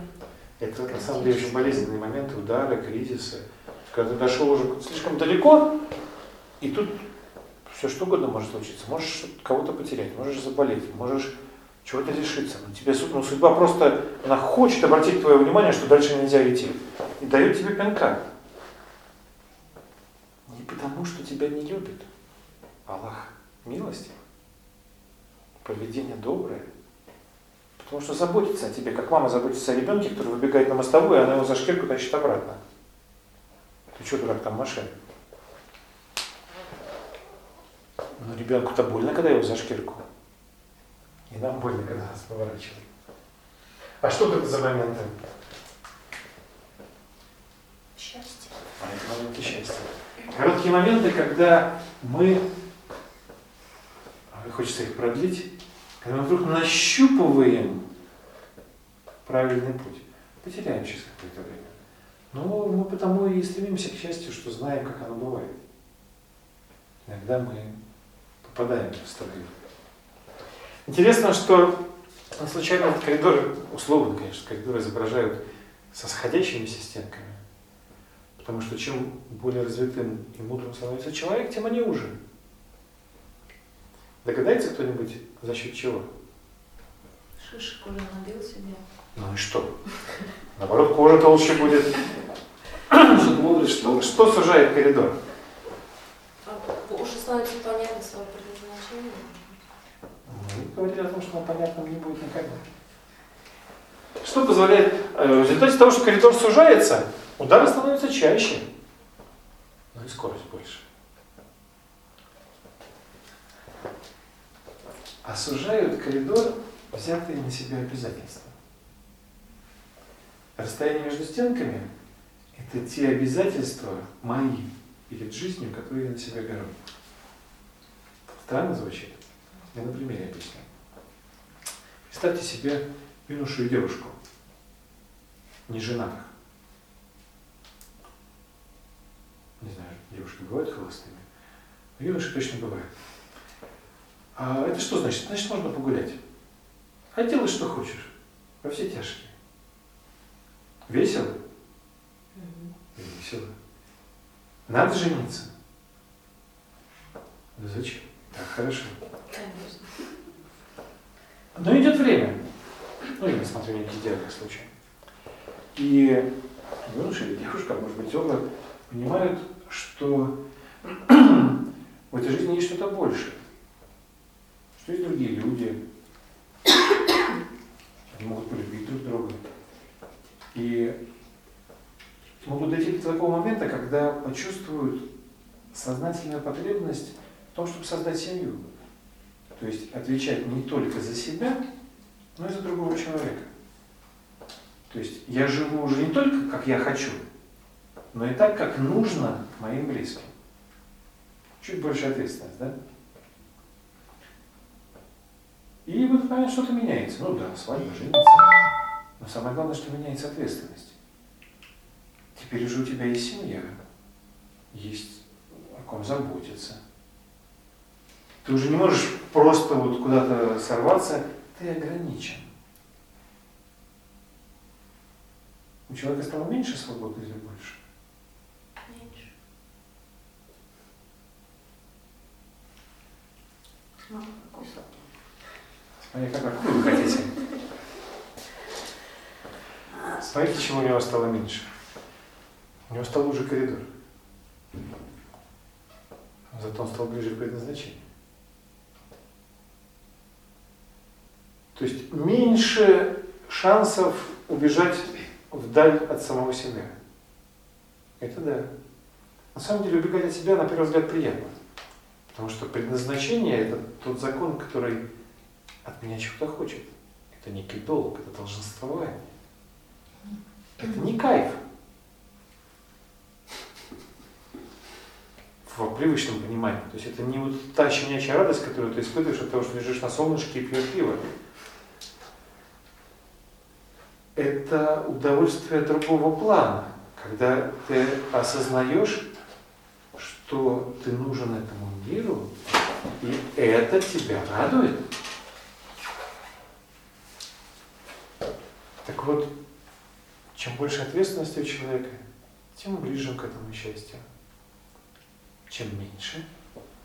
Это на самом деле очень болезненные моменты, удары, кризисы. Когда ты дошел уже слишком далеко, и тут все что угодно может случиться. Можешь кого-то потерять, можешь заболеть, можешь чего-то лишиться. Но тебе суд- ну, судьба просто, она хочет обратить твое внимание, что дальше нельзя идти. И дает тебе пинка. Не потому, что тебя не любит. Аллах милостив. Поведение доброе. Потому что заботится о тебе, как мама заботится о ребенке, который выбегает на мостовую, и она его за шкирку тащит обратно. Ты что, дурак, там машина? Но ребенку-то больно, когда его за шкирку. И нам больно, когда нас поворачивают. А что это за моменты? Счастье. А это моменты счастья. Короткие моменты, когда мы, а, хочется их продлить, когда мы вдруг нащупываем правильный путь. Потеряем через какое-то время. Но мы потому и стремимся к счастью, что знаем, как оно бывает. Иногда мы попадаем в стабиль. Интересно, что случайно этот коридор, условно, конечно, коридор изображают со сходящимися стенками. Потому что чем более развитым и мудрым становится человек, тем они уже. Догадается кто-нибудь, за счет чего? Шишек уже набил себе. Ну и что? Наоборот, кожа толще будет. Что Что, сужает коридор? А, Уже становится понятно свое говорили о том, что нам понятным не будет никогда. Что позволяет, э, в результате того, что коридор сужается, удары становятся чаще, но и скорость больше. А сужают коридор взятые на себя обязательства. Расстояние между стенками – это те обязательства мои перед жизнью, которые я на себя беру. Странно звучит? Я на примере объясню. Представьте себе юношу и девушку, не женатых. Не знаю, девушки бывают холостыми, но юноши точно бывают. А это что значит? Значит, можно погулять. А делай, что хочешь. Во все тяжкие. Весело? Весело. Надо жениться. Да зачем? Так, хорошо. Конечно. Но идет время. Ну, я смотрю некий идеальный случай. И юноша или девушка, может быть оба, понимают, что [clears throat] в этой жизни есть что-то большее. Что есть другие люди. Они могут полюбить друг друга. И могут дойти до такого момента, когда почувствуют сознательную потребность в том, чтобы создать семью. То есть отвечать не только за себя, но из-за другого человека. То есть я живу уже не только как я хочу, но и так, как нужно моим близким. Чуть больше ответственность, да? И в этот момент что-то меняется. Ну да, свадьба, женится. Но самое главное, что меняется ответственность. Теперь уже у тебя есть семья, есть о ком заботиться. Ты уже не можешь просто вот куда-то сорваться, ты ограничен. У человека стало меньше свободы или больше? Меньше. Ну, какой срок? Смотри, как, какую вы хотите. Смотрите, чего у него стало меньше. У него стал уже коридор. Зато он стал ближе к предназначению. То есть меньше шансов убежать вдаль от самого себя. Это да. На самом деле убегать от себя на первый взгляд приятно. Потому что предназначение это тот закон, который от меня чего-то хочет. Это некий долг, это долженствование. Это не кайф. В привычном понимании. То есть это не вот та щенячья радость, которую ты испытываешь от того, что лежишь на солнышке и пьешь пиво. Это удовольствие другого плана, когда ты осознаешь, что ты нужен этому миру, и это тебя радует. Так вот, чем больше ответственности у человека, тем ближе к этому счастью. Чем меньше,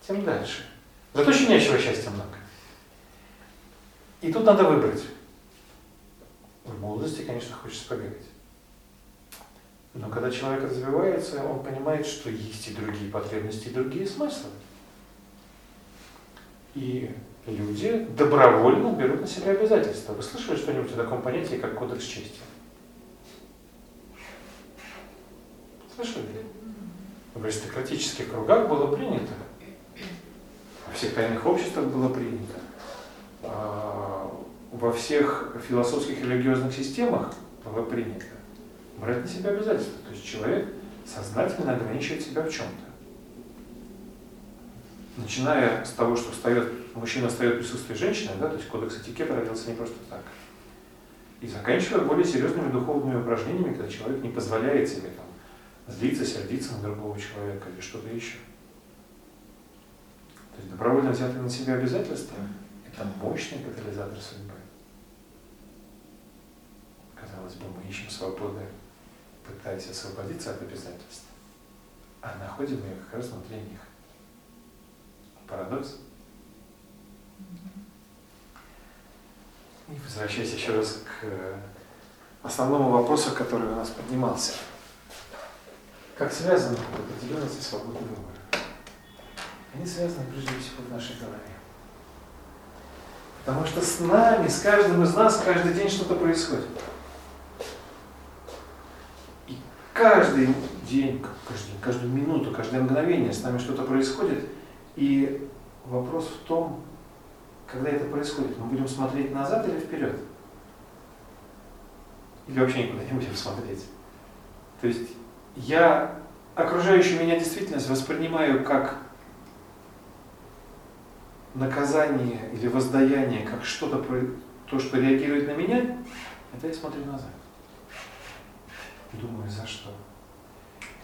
тем дальше. Зато щенячьего счастья много. И тут надо выбрать. В молодости, конечно, хочется побегать. Но когда человек развивается, он понимает, что есть и другие потребности, и другие смыслы. И люди добровольно берут на себя обязательства. Вы слышали что-нибудь о таком понятии, как кодекс чести? Слышали? В аристократических кругах было принято, во всех тайных обществах было принято, а, во всех философских и религиозных системах было принято брать на себя обязательства. То есть человек сознательно ограничивает себя в чем-то. Начиная с того, что встает, мужчина встает в присутствии женщины, да, то есть кодекс этикета родился не просто так. И заканчивая более серьезными духовными упражнениями, когда человек не позволяет себе там, злиться, сердиться на другого человека или что-то еще. То есть добровольно взятые на себя обязательства – это мощный катализатор судьбы. Казалось бы, мы ищем свободы, пытаясь освободиться от обязательств, а находим ее как раз внутри них. Парадокс. И возвращаясь еще раз к основному вопросу, который у нас поднимался. Как связаны определенность и свободный выбор? Они связаны прежде всего в нашей голове. Потому что с нами, с каждым из нас каждый день что-то происходит. И каждый день, каждый, каждую минуту, каждое мгновение с нами что-то происходит. И вопрос в том, когда это происходит, мы будем смотреть назад или вперед? Или вообще никуда не будем смотреть? То есть я окружающую меня действительность воспринимаю как наказание или воздаяние, как что-то, то, что реагирует на меня, это я смотрю назад. Думаю, за что.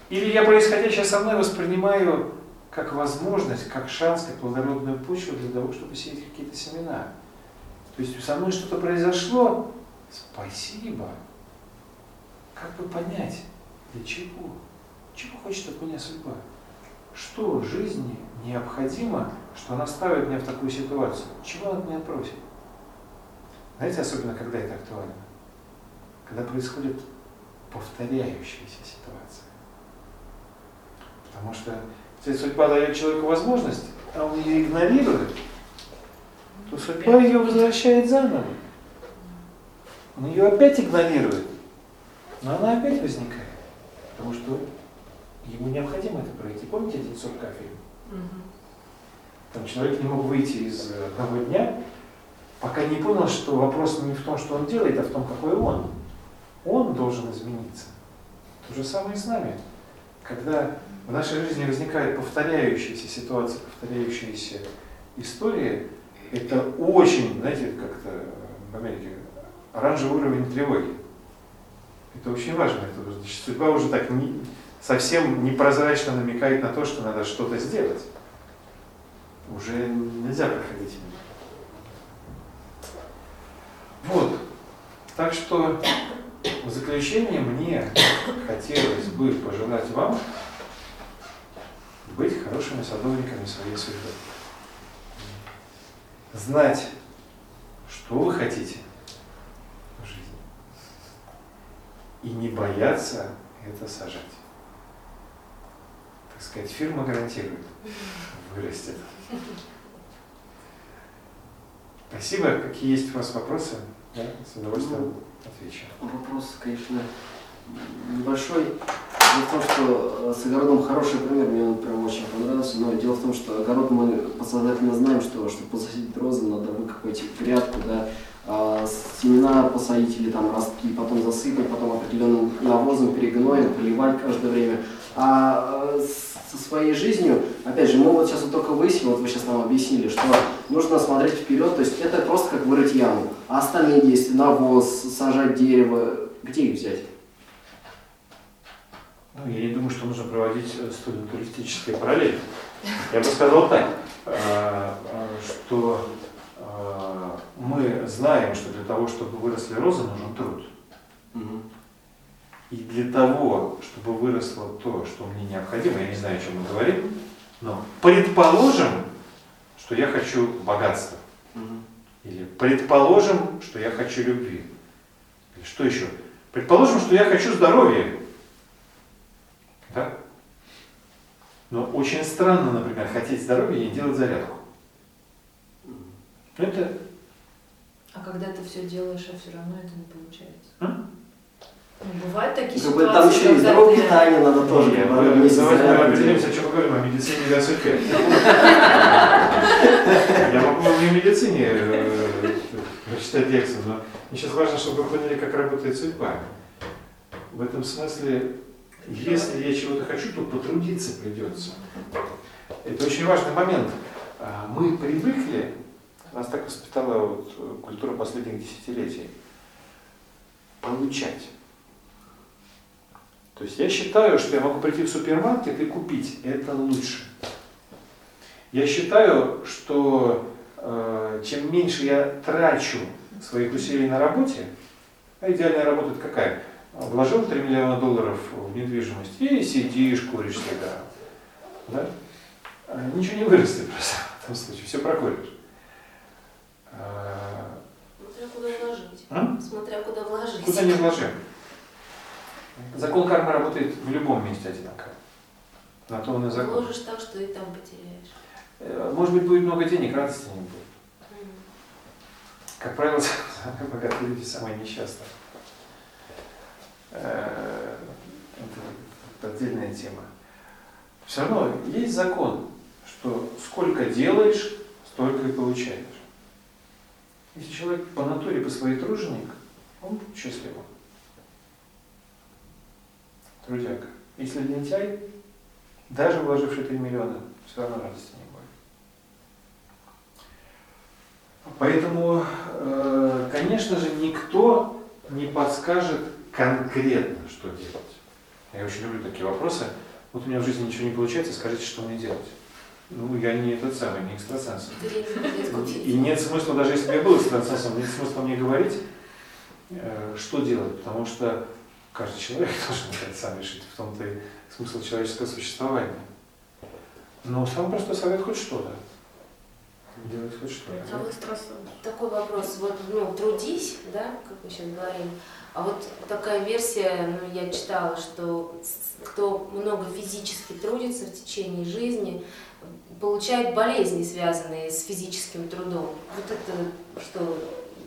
Или я происходящее со мной воспринимаю как возможность, как шанс, как плодородную почву для того, чтобы сеять какие-то семена. То есть со мной что-то произошло, спасибо. Как бы понять, для чего? Чего хочет от меня судьба? Что жизни необходимо, что она ставит меня в такую ситуацию? Чего она от меня просит? Знаете, особенно когда это актуально? Когда происходит повторяющаяся ситуация. Потому что если судьба дает человеку возможность, а он ее игнорирует, то судьба ее возвращает заново. Он ее опять игнорирует, но она опять возникает. Потому что ему необходимо это пройти. Помните один сурка фильм? Там человек не мог выйти из одного дня, пока не понял, что вопрос не в том, что он делает, а в том, какой он. Он должен измениться. То же самое и с нами. Когда в нашей жизни возникают повторяющиеся ситуации, повторяющиеся истории, это очень, знаете, как-то в Америке, оранжевый уровень тревоги. Это очень важно. Это, значит, судьба уже так не, совсем непрозрачно намекает на то, что надо что-то сделать. Уже нельзя проходить мимо. Вот. Так что в заключение мне хотелось бы пожелать вам быть хорошими садовниками своей судьбы. Знать, что вы хотите в жизни. И не бояться это сажать. Так сказать, фирма гарантирует, вырастет. Спасибо. Какие есть у вас вопросы? Я с удовольствием отвечу. Вопрос, конечно, небольшой. Дело в том, что э, с огородом хороший пример, мне он прям очень понравился, но дело в том, что огород мы подсознательно знаем, что чтобы посадить розы, надо выкопать грядку, да, а, семена посадить или там ростки, потом засыпать, потом определенным навозом, перегноем, поливать каждое время. А э, со своей жизнью, опять же, мы вот сейчас вот только выяснили, вот вы сейчас нам объяснили, что нужно смотреть вперед, то есть это просто как вырыть яму. А остальные действия, навоз, сажать дерево, где их взять? Ну, я не думаю, что нужно проводить э, студент-туристические параллели. Я бы сказал так, э, э, что мы знаем, что для того, чтобы выросли розы, нужен труд. И для того, чтобы выросло то, что мне необходимо, я не знаю, о чем мы говорим, но предположим, что я хочу богатства. Или предположим, что я хочу любви. Или что еще? Предположим, что я хочу здоровья. Да? Но очень странно, например, хотеть здоровья и не делать зарядку. Это... А когда ты все делаешь, а все равно это не получается. А? Ну, бывают такие Как ситуации, там еще и здоровое питание надо тоже. Не, как бы, мы- давайте мы определимся, о чем мы говорим, о медицине о судьбе. Я могу вам и в медицине э, прочитать лекцию, но мне сейчас важно, чтобы вы поняли, как работает судьба. В этом смысле, если я чего-то хочу, то потрудиться придется. Это очень важный момент. А, Мы привыкли, нас так воспитала вот культура последних десятилетий, получать. То есть я считаю, что я могу прийти в супермаркет и купить. Это лучше. Я считаю, что э, чем меньше я трачу своих усилий на работе, а идеальная работа это какая? Вложил 3 миллиона долларов в недвижимость и сидишь, куришь сигару. Да? А Ничего не вырастет просто в этом случае, все прокуришь. А, Смотря куда вложить. а? Смотря куда вложить. Куда не вложим? Закон кармы работает в любом месте одинаково. На то он и закон. Вложишь так, что и там потеряешь. Э, Может быть, будет много денег, радости не будет. Как правило, [laughs] самые богатые люди самые несчастные. Э, Это отдельная тема. Все равно есть закон, что сколько делаешь, столько и получаешь. Если человек по натуре, по своей труженик, он будет Трудяга. Если лентяй, даже вложивший 3 миллиона, все равно радости не будет. Поэтому, э, конечно же, никто не подскажет конкретно, что делать. Я очень люблю такие вопросы. Вот у меня в жизни ничего не получается, скажите, что мне делать. Ну, я не этот самый, не экстрасенс. И нет смысла, даже если бы я был экстрасенсом, нет смысла мне говорить, э, что делать, потому что каждый человек [laughs] должен это сам решить, в том-то и смысл человеческого существования. Но самый простой совет хоть что-то. Делать хоть что-то. А вот такой вопрос. Вот, ну, трудись, да, как мы сейчас говорим. А вот такая версия, ну, я читала, что кто много физически трудится в течение жизни, получает болезни, связанные с физическим трудом. Вот это что,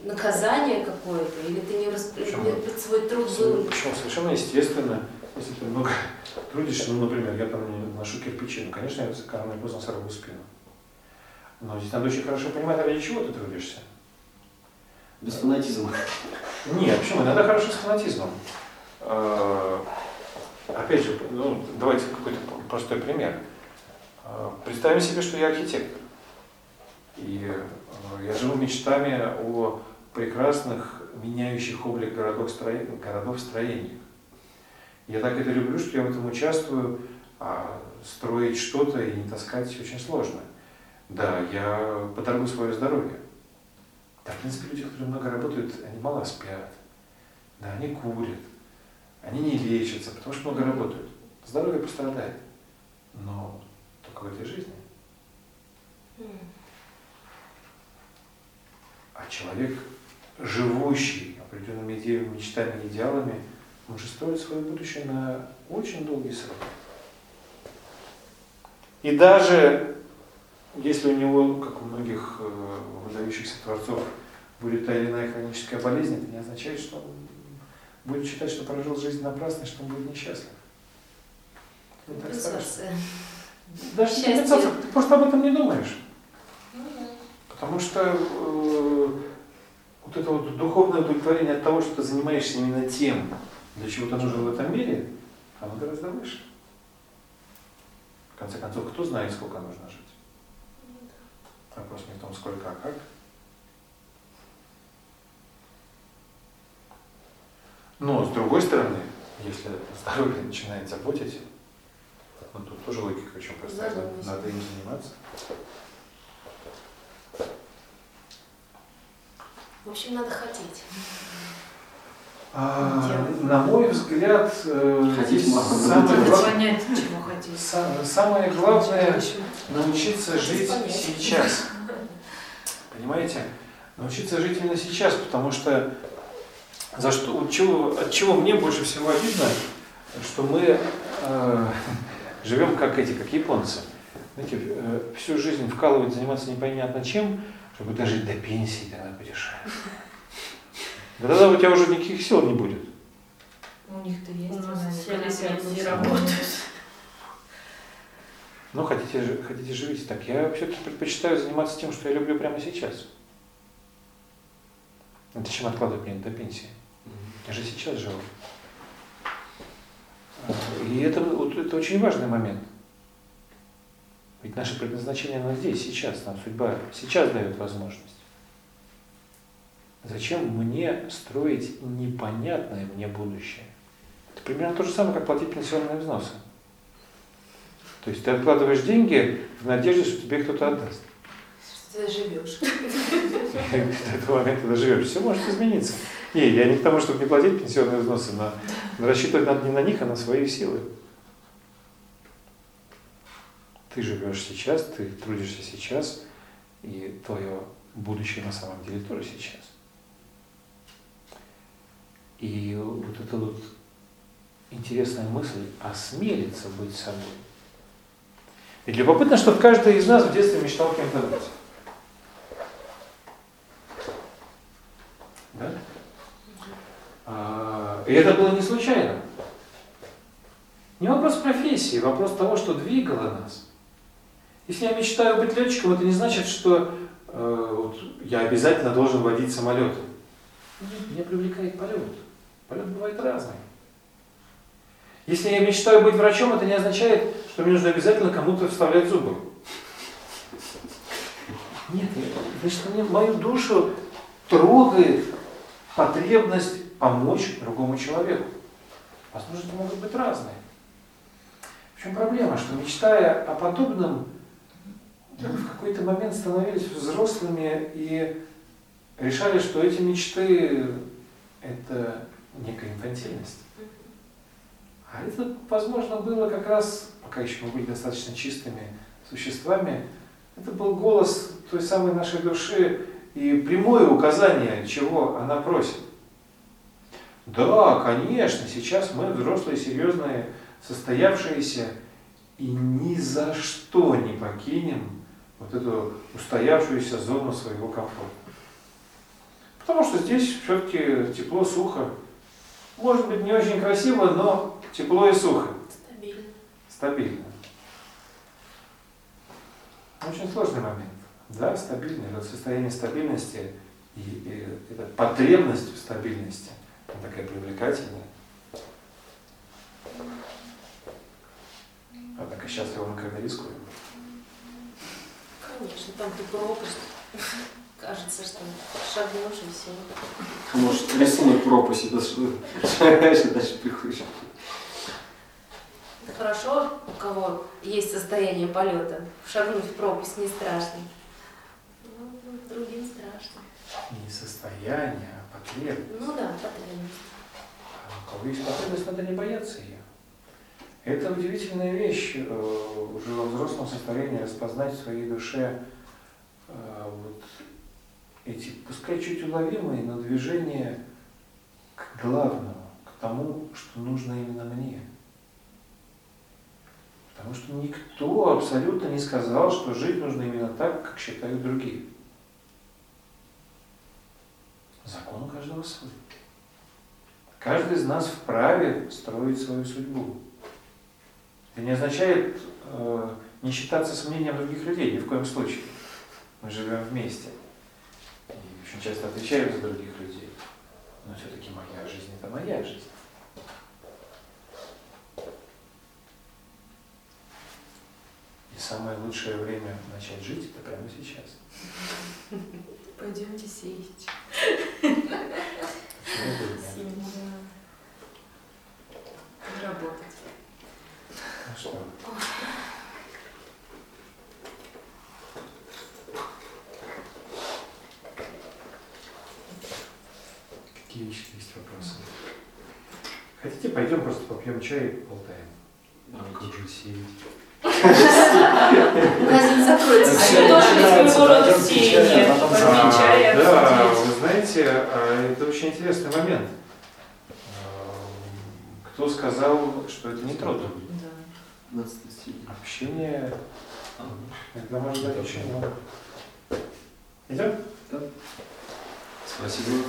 наказание какое-то? Или ты не, расп... Почему? не- свой труд был... Причем совершенно естественно, если ты много [laughs] трудишься, ну, например, я там не ношу кирпичи, ну, конечно, я рано или поздно сорву спину. Но здесь надо очень хорошо понимать, ради чего ты трудишься. Без фанатизма. Нет, почему? Иногда хорошо с фанатизмом. Э, Опять же, ну, давайте какой-то простой пример. Э, Представим себе, что я архитектор. И э, я живу мечтами о прекрасных, меняющих облик городов, строен- городов строениях. Я так это люблю, что я в этом участвую, а строить что-то и не таскать очень сложно. Да, я подорву свое здоровье. Да, в принципе, люди, которые много работают, они мало спят. Да, они курят. Они не лечатся, потому что много работают. Здоровье пострадает. Но только в этой жизни. М. А человек, живущий определенными идеями, мечтами, идеалами, может строить свое будущее на очень долгий срок. И даже если у него, как у многих э, выдающихся творцов, будет та или иная хроническая болезнь, это не означает, что он будет считать, что прожил жизнь напрасно, что он будет несчастлив. Не так страшно. Компенсация. Даже не ты просто об этом не думаешь. Потому что э, вот это вот духовное удовлетворение от того, что ты занимаешься именно тем, для чего ты нужен в этом мире, оно гораздо выше. В конце концов, кто знает, сколько нужно жить? Вопрос не в том, сколько, а как. Но, с другой стороны, если здоровье начинает заботить, ну, тут тоже логика очень простая, надо им заниматься. В общем, надо хотеть. А, на мой взгляд, э, можно, самое, но Надо гла- понять, чего хотеть. са- самое главное научиться жить Понять. сейчас. [laughs] Понимаете? Научиться жить именно сейчас, потому что за что, от чего, от чего мне больше всего обидно, что мы э, живем как эти, как японцы. Знаете, э, всю жизнь вкалывать, заниматься непонятно чем, чтобы дожить до пенсии, тогда будешь. Да тогда у тебя уже никаких сил не будет. У них-то есть. У нас все на пенсии работают. Ну, хотите, хотите живите так. Я все-таки предпочитаю заниматься тем, что я люблю прямо сейчас. Это чем откладывать мне до пенсии. Я же сейчас живу. А, И это, вот, это очень важный момент. Ведь наше предназначение оно здесь, сейчас. Нам судьба сейчас дает возможность. Зачем мне строить непонятное мне будущее? Это примерно то же самое, как платить пенсионные взносы. То есть ты откладываешь деньги в надежде, что тебе кто-то отдаст. Ты живешь. И До этого момента доживешь. Все может измениться. Не, я не к тому, чтобы не платить пенсионные взносы, но, но рассчитывать надо не на них, а на свои силы. Ты живешь сейчас, ты трудишься сейчас, и твое будущее на самом деле тоже сейчас. И вот эта вот интересная мысль осмелиться быть собой. Ведь любопытно, что каждый из нас в детстве мечтал кем-то быть. Да? А, И это было не случайно. Не вопрос профессии, вопрос того, что двигало нас. Если я мечтаю быть летчиком, это не значит, что э, вот, я обязательно должен водить самолеты. Нет, меня привлекает полет. Полет бывает разный. Если я мечтаю быть врачом, это не означает, что мне нужно обязательно кому-то вставлять зубы. Нет, значит, мне мою душу трогает потребность помочь другому человеку. Возможности могут быть разные. В чем проблема? Что мечтая о подобном, мы в какой-то момент становились взрослыми и решали, что эти мечты – это некая инфантильность. А это, возможно, было как раз, пока еще мы были достаточно чистыми существами, это был голос той самой нашей души и прямое указание, чего она просит. Да, конечно, сейчас мы взрослые, серьезные, состоявшиеся, и ни за что не покинем вот эту устоявшуюся зону своего комфорта. Потому что здесь все-таки тепло, сухо. Может быть, не очень красиво, но тепло и сухо. Стабильно. Стабильно. Очень сложный момент. Да, стабильный. Это состояние стабильности И, и эта потребность в стабильности, она такая привлекательная. Однако счастливо мы когда рискуем. Конечно, там ты пропасть. [laughs] Кажется, что шагнешь и все. Может, рисунок пропаси, да что дальше, дальше приходишь. Это хорошо, у кого есть состояние полета. Шагнуть в пропасть не страшно. Ну, другим страшно. Не состояние, а потребность. Ну да, потребность. А у кого есть потребность, надо не бояться ее. Это удивительная вещь, э, уже во взрослом состоянии распознать в своей душе э, вот эти, пускай чуть уловимые, но движения к главному, к тому, что нужно именно мне. Потому что никто абсолютно не сказал, что жить нужно именно так, как считают другие. Закон у каждого свой. Каждый из нас вправе строить свою судьбу. Это не означает э, не считаться с мнением других людей, ни в коем случае. Мы живем вместе. И очень часто отвечаем за других людей. Но все-таки моя жизнь это моя жизнь. И самое лучшее время начать жить это прямо сейчас. Пойдемте сеять. Почему бы. Ну что, какие еще есть вопросы? Хотите, пойдем просто попьем чай и болтаем? А как же сеять? Магазин закроется. А это тоже рода пойдём сеяние. да, вы знаете, а, это очень интересный момент. А, Кто сказал, что это не трудно? Да. 20 стилей. Общение может быть очень много. Идем? Спасибо.